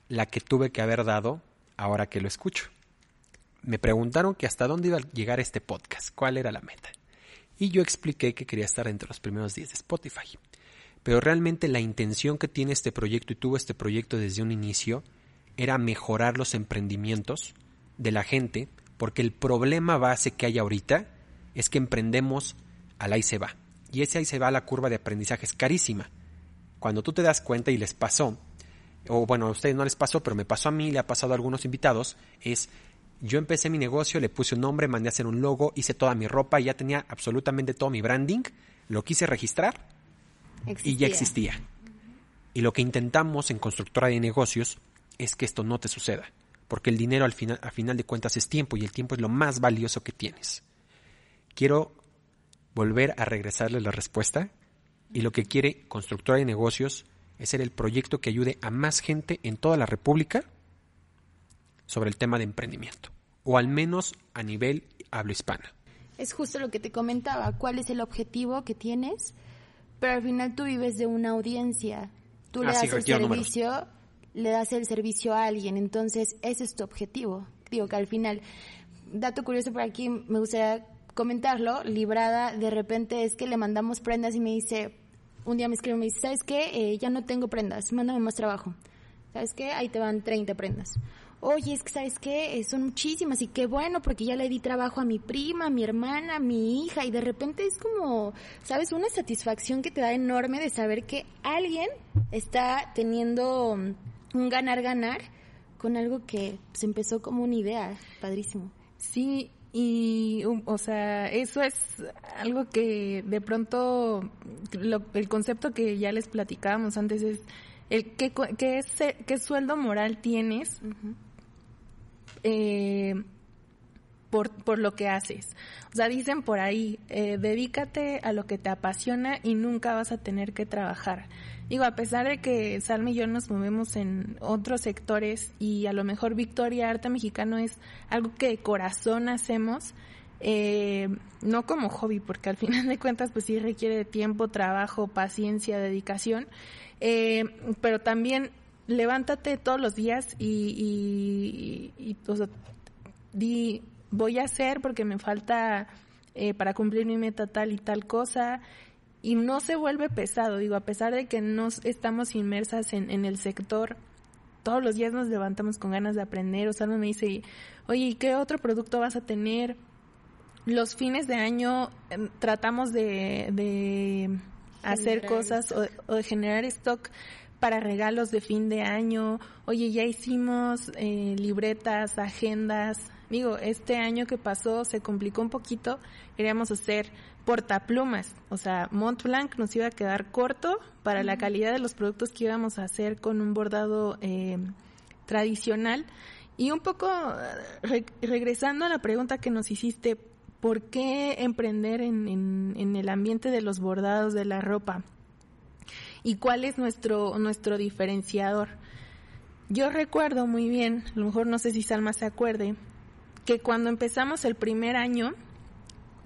la que tuve que haber dado ahora que lo escucho me preguntaron que hasta dónde iba a llegar este podcast, cuál era la meta. Y yo expliqué que quería estar entre los primeros 10 de Spotify. Pero realmente la intención que tiene este proyecto y tuvo este proyecto desde un inicio era mejorar los emprendimientos de la gente, porque el problema base que hay ahorita es que emprendemos al ahí se va. Y ese ahí se va la curva de aprendizaje es carísima. Cuando tú te das cuenta y les pasó, o bueno, a ustedes no les pasó, pero me pasó a mí, le ha pasado a algunos invitados, es yo empecé mi negocio, le puse un nombre, mandé a hacer un logo, hice toda mi ropa, ya tenía absolutamente todo mi branding, lo quise registrar y ya existía. Y lo que intentamos en constructora de negocios es que esto no te suceda, porque el dinero al final, al final de cuentas es tiempo y el tiempo es lo más valioso que tienes. Quiero volver a regresarle la respuesta y lo que quiere constructora de negocios es ser el proyecto que ayude a más gente en toda la República sobre el tema de emprendimiento, o al menos a nivel hablo hispana. Es justo lo que te comentaba, cuál es el objetivo que tienes, pero al final tú vives de una audiencia, tú le Ah, sí, das el números. servicio, le das el servicio a alguien, entonces ese es tu objetivo. Digo que al final, dato curioso por aquí, me gustaría comentarlo, Librada de repente es que le mandamos prendas y me dice, un día me escribe y me dice, ¿sabes qué? Eh, ya no tengo prendas, mándame más trabajo. ¿Sabes qué? Ahí te van 30 prendas. Oye, es que sabes qué, Eh, son muchísimas y qué bueno porque ya le di trabajo a mi prima, a mi hermana, a mi hija y de repente es como, sabes, una satisfacción que te da enorme de saber que alguien está teniendo un ganar-ganar con algo que se empezó como una idea, padrísimo. Sí, y, um, o sea, eso es algo que de pronto, el concepto que ya les platicábamos antes es el qué, qué, qué sueldo moral tienes eh, por, por lo que haces. O sea, dicen por ahí, eh, dedícate a lo que te apasiona y nunca vas a tener que trabajar. Digo, a pesar de que Salma y yo nos movemos en otros sectores y a lo mejor Victoria Arte Mexicano es algo que de corazón hacemos, eh, no como hobby, porque al final de cuentas pues sí requiere tiempo, trabajo, paciencia, dedicación, eh, pero también levántate todos los días y, y, o sea, di, voy a hacer porque me falta eh, para cumplir mi meta tal y tal cosa, y no se vuelve pesado, digo, a pesar de que no estamos inmersas en, en el sector, todos los días nos levantamos con ganas de aprender, o sea, me dice, oye, ¿y qué otro producto vas a tener? Los fines de año em, tratamos de, de hacer cosas o, de generar stock para regalos de fin de año. Oye, ya hicimos eh, libretas, agendas. Digo, este año que pasó se complicó un poquito. Queríamos hacer portaplumas. O sea, Mont Blanc nos iba a quedar corto para la calidad de los productos que íbamos a hacer con un bordado eh, tradicional. Y un poco regresando a la pregunta que nos hiciste, ¿por qué emprender en, en, el ambiente de los bordados de la ropa? ¿Y cuál es nuestro, nuestro diferenciador? Yo recuerdo muy bien, a lo mejor no sé si Salma se acuerde, que cuando empezamos el primer año,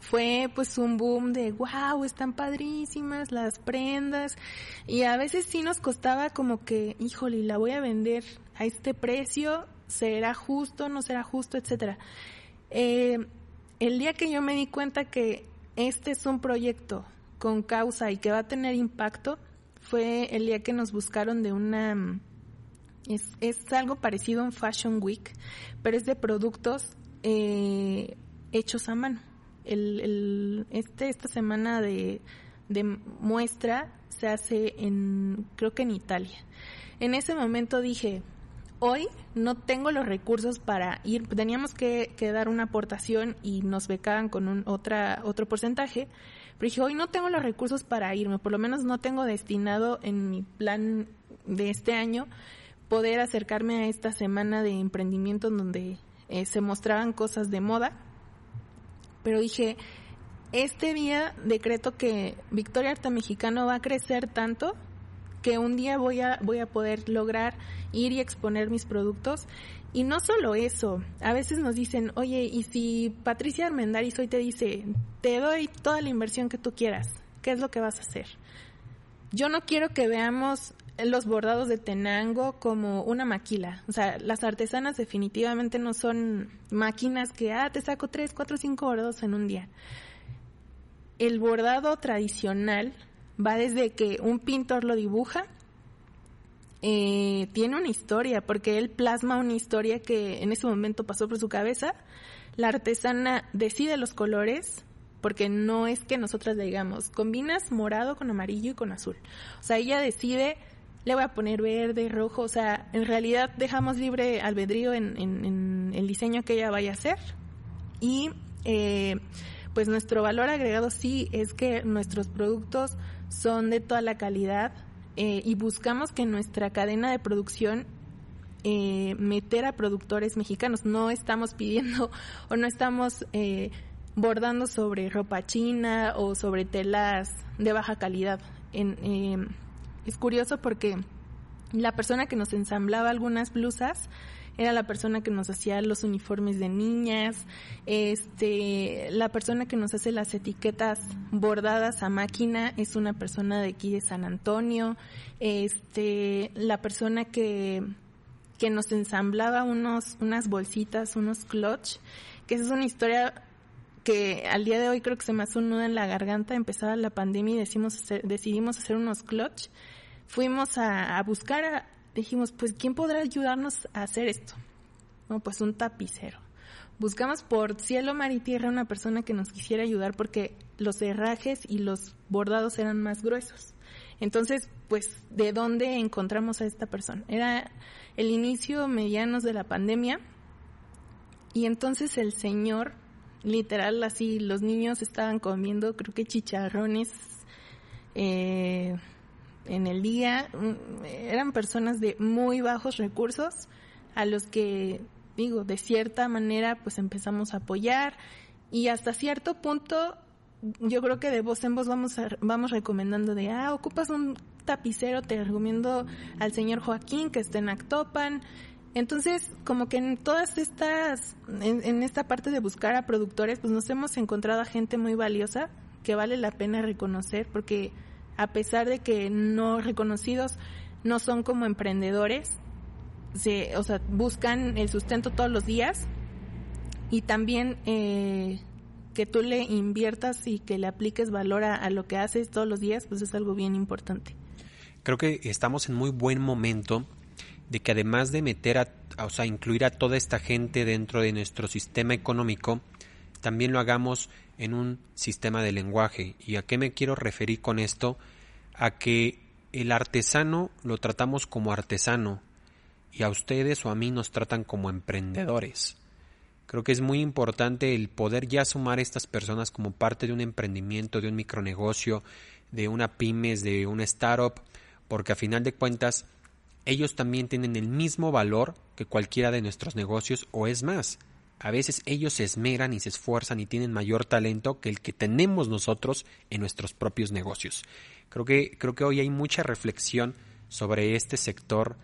fue pues un boom de wow, están padrísimas las prendas y a veces sí nos costaba como que, híjole, la voy a vender a este precio, será justo, no será justo, etcétera. Eh, el día que yo me di cuenta que este es un proyecto con causa y que va a tener impacto, fue el día que nos buscaron de una es, es algo parecido a un Fashion Week, pero es de productos eh, hechos a mano el, el, este, esta semana de, de muestra se hace en, creo que en Italia. En ese momento dije, hoy no tengo los recursos para ir, teníamos que, que dar una aportación y nos becaban con un otra, otro porcentaje, pero dije, hoy no tengo los recursos para irme, por lo menos no tengo destinado en mi plan de este año poder acercarme a esta semana de emprendimiento en donde eh, se mostraban cosas de moda pero dije, este día decreto que Victoria Arte Mexicano va a crecer tanto que un día voy a, voy a poder lograr ir y exponer mis productos. Y no solo eso, a veces nos dicen, oye, y si Patricia Armendariz hoy te dice, te doy toda la inversión que tú quieras, ¿qué es lo que vas a hacer? Yo no quiero que veamos los bordados de Tenango como una maquila. O sea, las artesanas definitivamente no son máquinas que, ah, te saco tres, cuatro, cinco bordados en un día. El bordado tradicional va desde que un pintor lo dibuja, eh, tiene una historia, porque él plasma una historia que en ese momento pasó por su cabeza. La artesana decide los colores, porque no es que nosotras digamos, combinas morado con amarillo y con azul. O sea, ella decide le voy a poner verde, rojo, o sea, en realidad dejamos libre albedrío en, en, el diseño que ella vaya a hacer y eh, pues nuestro valor agregado sí es que nuestros productos son de toda la calidad eh, y buscamos que nuestra cadena de producción eh, meter a productores mexicanos. No estamos pidiendo o no estamos eh, bordando sobre ropa china o sobre telas de baja calidad. Eh, es curioso porque la persona que nos ensamblaba algunas blusas era la persona que nos hacía los uniformes de niñas, este, la persona que nos hace las etiquetas bordadas a máquina es una persona de aquí de San Antonio, este, la persona que, que nos ensamblaba unos, unas bolsitas, unos clutch, que esa es una historia que al día de hoy creo que se me hace un nudo en la garganta, empezaba la pandemia y decidimos hacer unos clutch. Fuimos a, buscar, dijimos, pues, ¿quién podrá ayudarnos a hacer esto? No, pues un tapicero. Buscamos por cielo, mar y tierra una persona que nos quisiera ayudar porque los herrajes y los bordados eran más gruesos. Entonces, pues, ¿de dónde encontramos a esta persona? Era el inicio medianos de la pandemia y entonces el señor, literal, así, los niños estaban comiendo, creo que chicharrones eh, en el día. Mm, Eran personas de muy bajos recursos a los que, digo, de cierta manera, pues empezamos a apoyar y hasta cierto punto yo creo que de voz en voz vamos a- vamos recomendando de ah ocupas un tapicero te recomiendo al señor Joaquín que está en Actopan entonces como que en todas estas en esta parte de buscar a productores pues nos hemos encontrado a gente muy valiosa que vale la pena reconocer porque a pesar de que no reconocidos no son como emprendedores se, o sea buscan el sustento todos los días y también eh, que tú le inviertas y que le apliques valor a, lo que haces todos los días, pues es algo bien importante. Creo que estamos en muy buen momento de que además de meter a- o sea, incluir a toda esta gente dentro de nuestro sistema económico, también lo hagamos en un sistema de lenguaje. ¿Y a qué me quiero referir con esto? A que el artesano lo tratamos como artesano y a ustedes o a mí nos tratan como emprendedores. Creo que es muy importante el poder ya sumar a estas personas como parte de un emprendimiento, de un micronegocio, de una pymes, de una startup, porque a final de cuentas ellos también tienen el mismo valor que cualquiera de nuestros negocios o es más. A veces ellos se esmeran y se esfuerzan y tienen mayor talento que el que tenemos nosotros en nuestros propios negocios. Creo que, creo que hoy hay mucha reflexión sobre este sector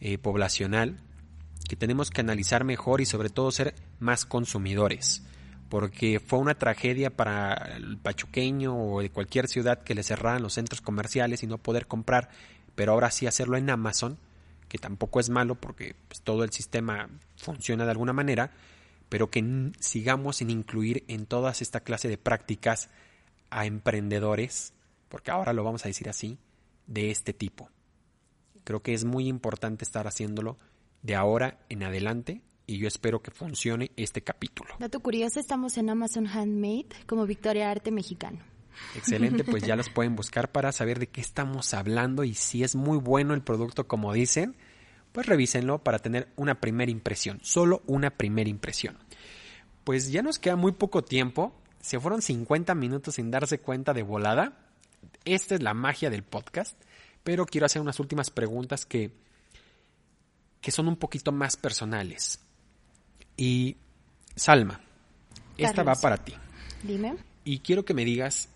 eh, poblacional que tenemos que analizar mejor y sobre todo ser más consumidores. Porque fue una tragedia para el pachuqueño o de cualquier ciudad que le cerraran los centros comerciales y no poder comprar, pero ahora sí hacerlo en Amazon, que tampoco es malo porque pues, todo el sistema funciona de alguna manera, pero que sigamos sin incluir en todas esta clase de prácticas a emprendedores, porque ahora lo vamos a decir así, de este tipo. Creo que es muy importante estar haciéndolo de ahora en adelante y yo espero que funcione este capítulo. Dato curioso, estamos en Amazon Handmade como Victoria Arte Mexicano. Excelente, pues ya los pueden buscar para saber de qué estamos hablando y si es muy bueno el producto como dicen, pues revísenlo para tener una primera impresión, solo una primera impresión. Pues ya nos queda muy poco tiempo, se fueron 50 minutos sin darse cuenta de volada. Esta es la magia del podcast, pero quiero hacer unas últimas preguntas que que son un poquito más personales. Y Salma, esta va para ti. Dime. Y quiero que me digas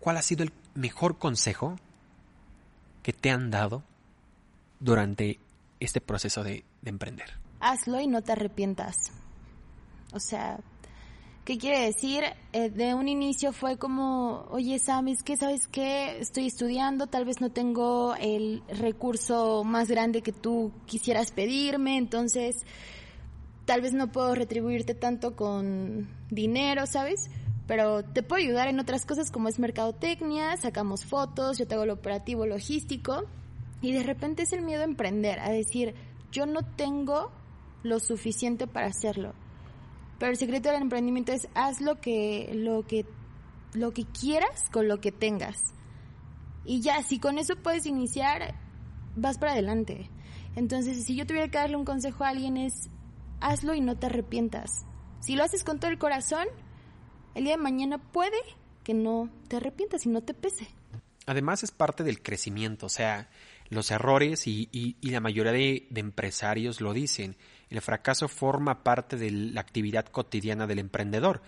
cuál ha sido el mejor consejo que te han dado durante este proceso de, de emprender. Hazlo y no te arrepientas. O sea, ¿qué quiere decir? Eh, de un inicio fue como, oye Sam, es que sabes qué, estoy estudiando, tal vez no tengo el recurso más grande que tú quisieras pedirme, entonces tal vez no puedo retribuirte tanto con dinero, ¿sabes? Pero te puedo ayudar en otras cosas como es mercadotecnia, sacamos fotos, yo te hago el operativo logístico y de repente es el miedo a emprender, a decir, yo no tengo lo suficiente para hacerlo. Pero el secreto del emprendimiento es haz lo que lo que lo que quieras con lo que tengas. Y ya, si con eso puedes iniciar, vas para adelante. Entonces, si yo tuviera que darle un consejo a alguien es hazlo y no te arrepientas. Si lo haces con todo el corazón, el día de mañana puede que no te arrepientas y no te pese. Además es parte del crecimiento, o sea, los errores y, la mayoría de, empresarios lo dicen. El fracaso forma parte de la actividad cotidiana del emprendedor.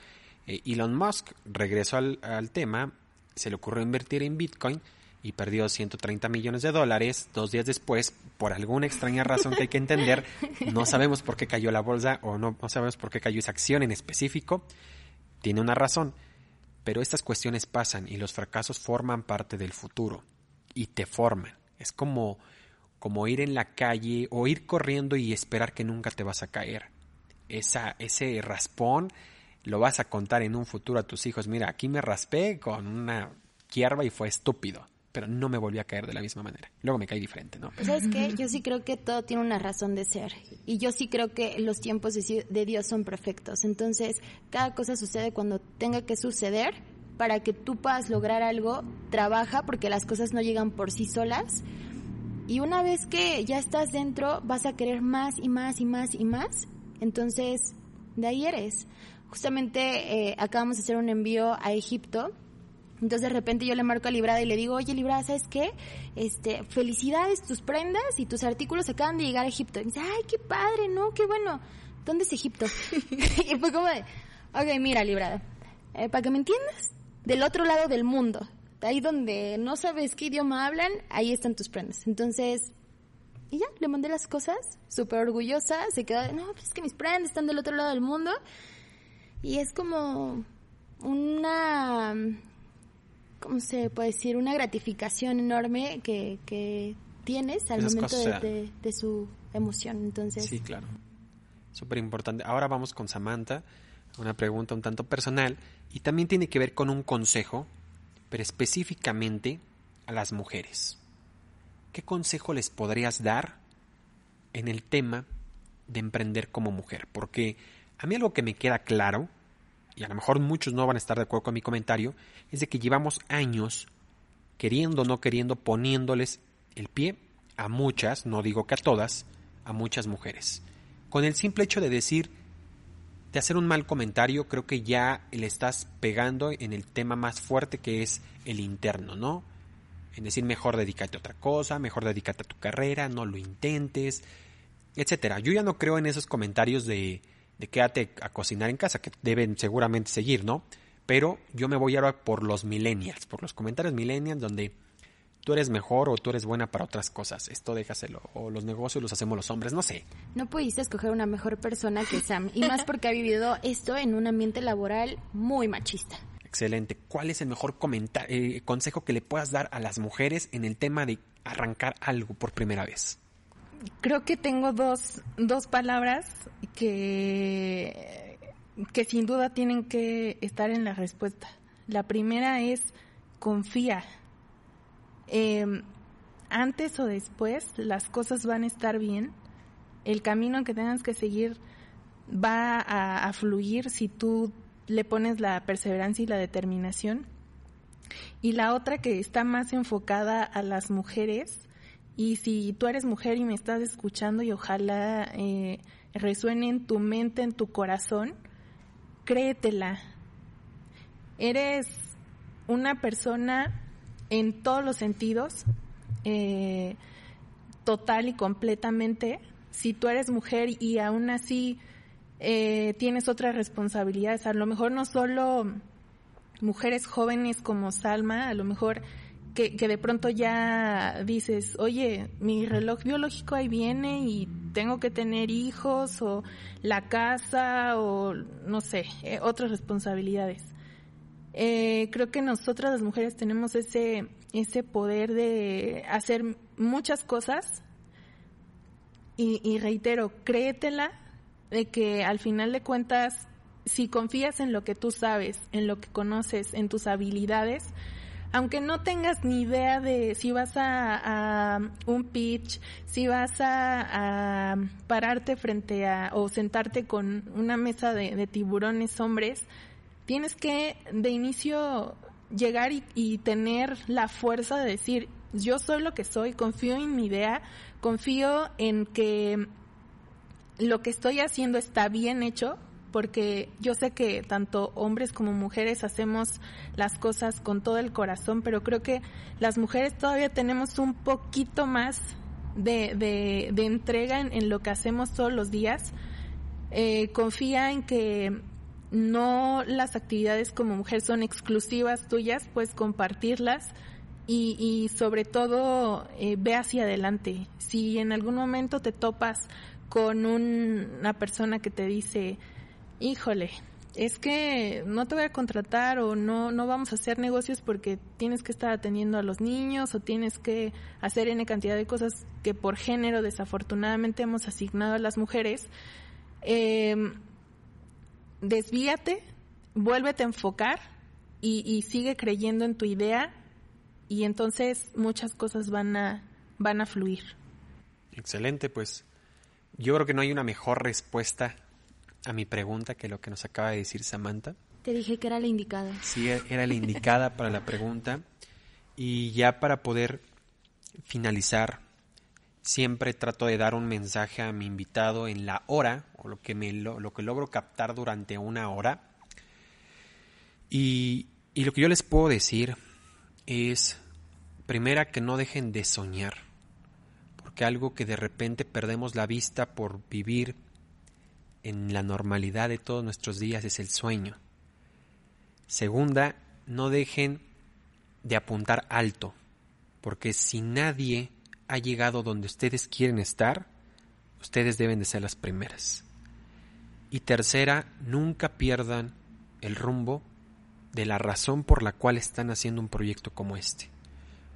Eh, Elon Musk regresó al, al tema, se le ocurrió invertir en Bitcoin y perdió 130 millones de dólares. Dos días después, por alguna extraña razón que hay que entender, no sabemos por qué cayó la bolsa o no, no sabemos por qué cayó esa acción en específico. Tiene una razón, pero estas cuestiones pasan y los fracasos forman parte del futuro y te forman. Es como, como ir en la calle o ir corriendo y esperar que nunca te vas a caer. Esa, ese raspón lo vas a contar en un futuro a tus hijos. Mira, aquí me raspé con una hierba y fue estúpido, pero no me volví a caer de la misma manera. Luego me caí diferente, ¿no? ¿Sabes qué? Yo sí creo que todo tiene una razón de ser. Y yo sí creo que los tiempos de Dios son perfectos. Entonces, cada cosa sucede cuando tenga que suceder para que tú puedas lograr algo, trabaja porque las cosas no llegan por sí solas. Y una vez que ya estás dentro, vas a querer más y más y más y más. Entonces, de ahí eres. Justamente eh, acabamos de hacer un envío a Egipto. Entonces de repente yo le marco a Librada y le digo, oye Librada, ¿sabes qué? Este, felicidades, tus prendas y tus artículos acaban de llegar a Egipto. Y me dice, ay, qué padre, ¿no? Qué bueno. ¿Dónde es Egipto? y fue como de, ok, mira Librada, eh, para que me entiendas, del otro lado del mundo, ahí donde no sabes qué idioma hablan, ahí están tus prendas. Entonces, y ya, le mandé las cosas, súper orgullosa, se quedó, no, pues es que mis prendas están del otro lado del mundo. Y es como una, ¿cómo se puede decir? Una gratificación enorme que, que tienes al Esas momento de, de- de su emoción. Entonces, Sí, claro. Súper importante. Ahora vamos con Samantha. Una pregunta un tanto personal y también tiene que ver con un consejo, pero específicamente a las mujeres. ¿Qué consejo les podrías dar en el tema de emprender como mujer? Porque a mí algo que me queda claro, y a lo mejor muchos no van a estar de acuerdo con mi comentario, es de que llevamos años queriendo no queriendo poniéndoles el pie a muchas, no digo que a todas, a muchas mujeres. Con el simple hecho de decir, hacer un mal comentario, creo que ya le estás pegando en el tema más fuerte que es el interno, ¿no? En decir, mejor dedícate a otra cosa, mejor dedícate a tu carrera, no lo intentes, etcétera. Yo ya no creo en esos comentarios de, de quédate a cocinar en casa, que deben seguramente seguir, ¿no? Pero yo me voy ahora por los millennials, por los comentarios millennials donde tú eres mejor o tú eres buena para otras cosas, esto déjaselo, o los negocios los hacemos los hombres, no sé. no pudiste escoger una mejor persona que Sam. Y más porque ha vivido esto en un ambiente laboral muy machista. Excelente. ¿Cuál es el mejor eh, consejo que le puedas dar a las mujeres en el tema de arrancar algo por primera vez? Creo que tengo dos, dos palabras que, que sin duda tienen que estar en la respuesta. La primera es confía. Eh, antes o después las cosas van a estar bien. El camino que tengas que seguir va a, a fluir si tú le pones la perseverancia y la determinación. Y la otra que está más enfocada a las mujeres, y si tú eres mujer y me estás escuchando y ojalá eh, resuene en tu mente, en tu corazón, créetela. Eres una persona en todos los sentidos, eh, total y completamente. Si tú eres mujer y aún así eh, tienes otras responsabilidades, a lo mejor no solo mujeres jóvenes como Salma, a lo mejor que, de pronto ya dices, oye, mi reloj biológico ahí viene y tengo que tener hijos o la casa o no sé, eh, otras responsabilidades. Eh, creo que nosotras las mujeres tenemos ese, ese poder de hacer muchas cosas. Y, reitero, créetela de que al final de cuentas, si confías en lo que tú sabes, en lo que conoces, en tus habilidades, aunque no tengas ni idea de si vas a, un pitch, si vas a, pararte frente a o sentarte con una mesa de tiburones hombres, tienes que de inicio llegar y, tener la fuerza de decir, yo soy lo que soy, confío en mi idea, confío en que lo que estoy haciendo está bien hecho, porque yo sé que tanto hombres como mujeres hacemos las cosas con todo el corazón, pero creo que las mujeres todavía tenemos un poquito más de, de, de entrega en, en, lo que hacemos todos los días. Eh, confía en que no las actividades como mujer son exclusivas tuyas, pues compartirlas y, y sobre todo eh, ve hacia adelante. Si en algún momento te topas con un, una persona que te dice, híjole, es que no te voy a contratar o no, no vamos a hacer negocios porque tienes que estar atendiendo a los niños o tienes que hacer N cantidad de cosas que por género desafortunadamente hemos asignado a las mujeres. Eh, desvíate, vuélvete a enfocar y, y sigue creyendo en tu idea y entonces muchas cosas van a, van a fluir. Excelente, pues yo creo que no hay una mejor respuesta a mi pregunta que lo que nos acaba de decir Samantha. Te dije que era la indicada. Sí, era la indicada para la pregunta. Y ya para poder finalizar, siempre trato de dar un mensaje a mi invitado en la hora, o lo que, me, lo, que logro captar durante una hora. Y, y lo que yo les puedo decir es, primera, que no dejen de soñar, porque algo que de repente perdemos la vista por vivir en la normalidad de todos nuestros días es el sueño. Segunda, no dejen de apuntar alto, porque si nadie ha llegado donde ustedes quieren estar, ustedes deben de ser las primeras. Y tercera, nunca pierdan el rumbo de la razón por la cual están haciendo un proyecto como este.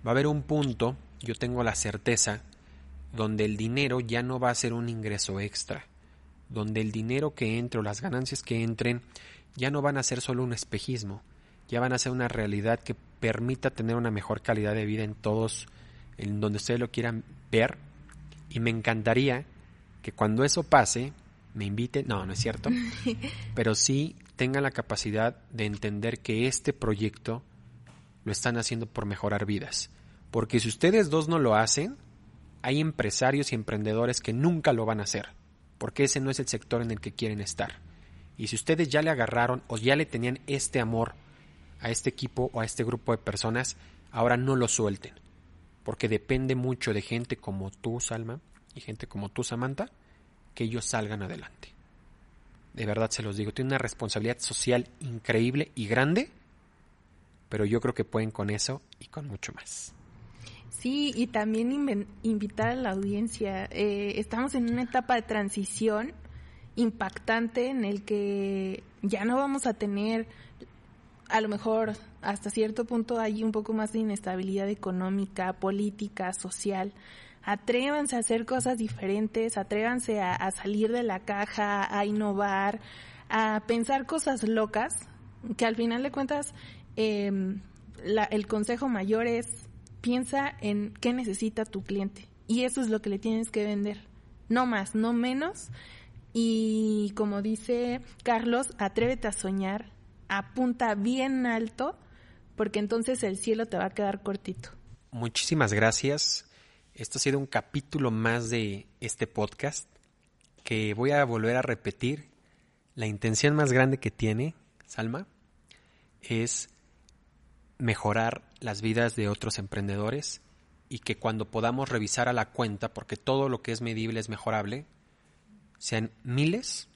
Va a haber un punto, yo tengo la certeza, donde el dinero ya no va a ser un ingreso extra, donde el dinero que entre o las ganancias que entren ya no van a ser solo un espejismo, ya van a ser una realidad que permita tener una mejor calidad de vida en todos, en donde ustedes lo quieran ver. Y me encantaría que cuando eso pase, me inviten, no, no es cierto, pero sí tengan la capacidad de entender que este proyecto lo están haciendo por mejorar vidas. Porque si ustedes dos no lo hacen, hay empresarios y emprendedores que nunca lo van a hacer porque ese no es el sector en el que quieren estar. Y si ustedes ya le agarraron o ya le tenían este amor a este equipo o a este grupo de personas, ahora no lo suelten, porque depende mucho de gente como tú, Salma, y gente como tú, Samantha, que ellos salgan adelante. De verdad se los digo, tiene una responsabilidad social increíble y grande, pero yo creo que pueden con eso y con mucho más. Sí, y también invitar a la audiencia. Eh, estamos en una etapa de transición impactante en el que ya no vamos a tener, a lo mejor hasta cierto punto hay un poco más de inestabilidad económica, política, social. Atrévanse a hacer cosas diferentes, atrévanse a, salir de la caja, a innovar, a pensar cosas locas, que al final de cuentas em, el consejo mayor es piensa en qué necesita tu cliente y eso es lo que le tienes que vender. No más, no menos. Y como dice Carlos, atrévete a soñar, apunta bien alto, porque entonces el cielo te va a quedar cortito. Muchísimas gracias. Esto ha sido un capítulo más de este podcast que voy a volver a repetir. La intención más grande que tiene, Salma, es mejorar las vidas de otros emprendedores y que cuando podamos revisar a la cuenta, porque todo lo que es medible es mejorable, sean miles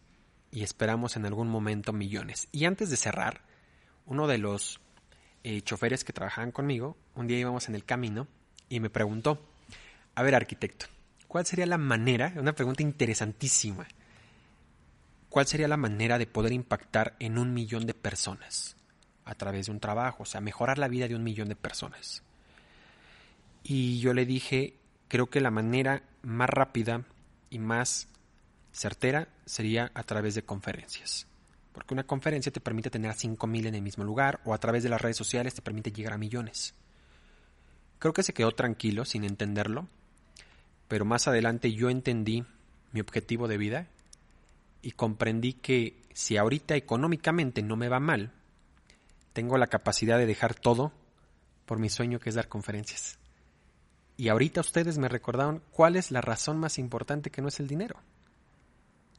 y esperamos en algún momento millones. Y antes de cerrar, uno de los eh, choferes que trabajaban conmigo, un día íbamos en el camino y me preguntó, a ver arquitecto, ¿cuál sería la manera, una pregunta interesantísima, cuál sería la manera de poder impactar en un millón de personas? a través de un trabajo, o sea, mejorar la vida de un millón de personas. Y yo le dije, creo que la manera más rápida y más certera sería a través de conferencias. Porque una conferencia te permite tener a 5.000 en el mismo lugar o a través de las redes sociales te permite llegar a millones. Creo que se quedó tranquilo sin entenderlo, pero más adelante yo entendí mi objetivo de vida y comprendí que si ahorita económicamente no me va mal, tengo la capacidad de dejar todo por mi sueño que es dar conferencias. Y ahorita ustedes me recordaron cuál es la razón más importante que no es el dinero,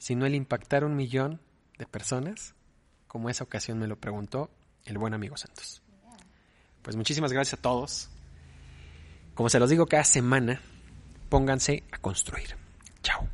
sino el impactar un millón de personas, como esa ocasión me lo preguntó el buen amigo Santos. Pues muchísimas gracias a todos. Como se los digo cada semana, pónganse a construir. Chao.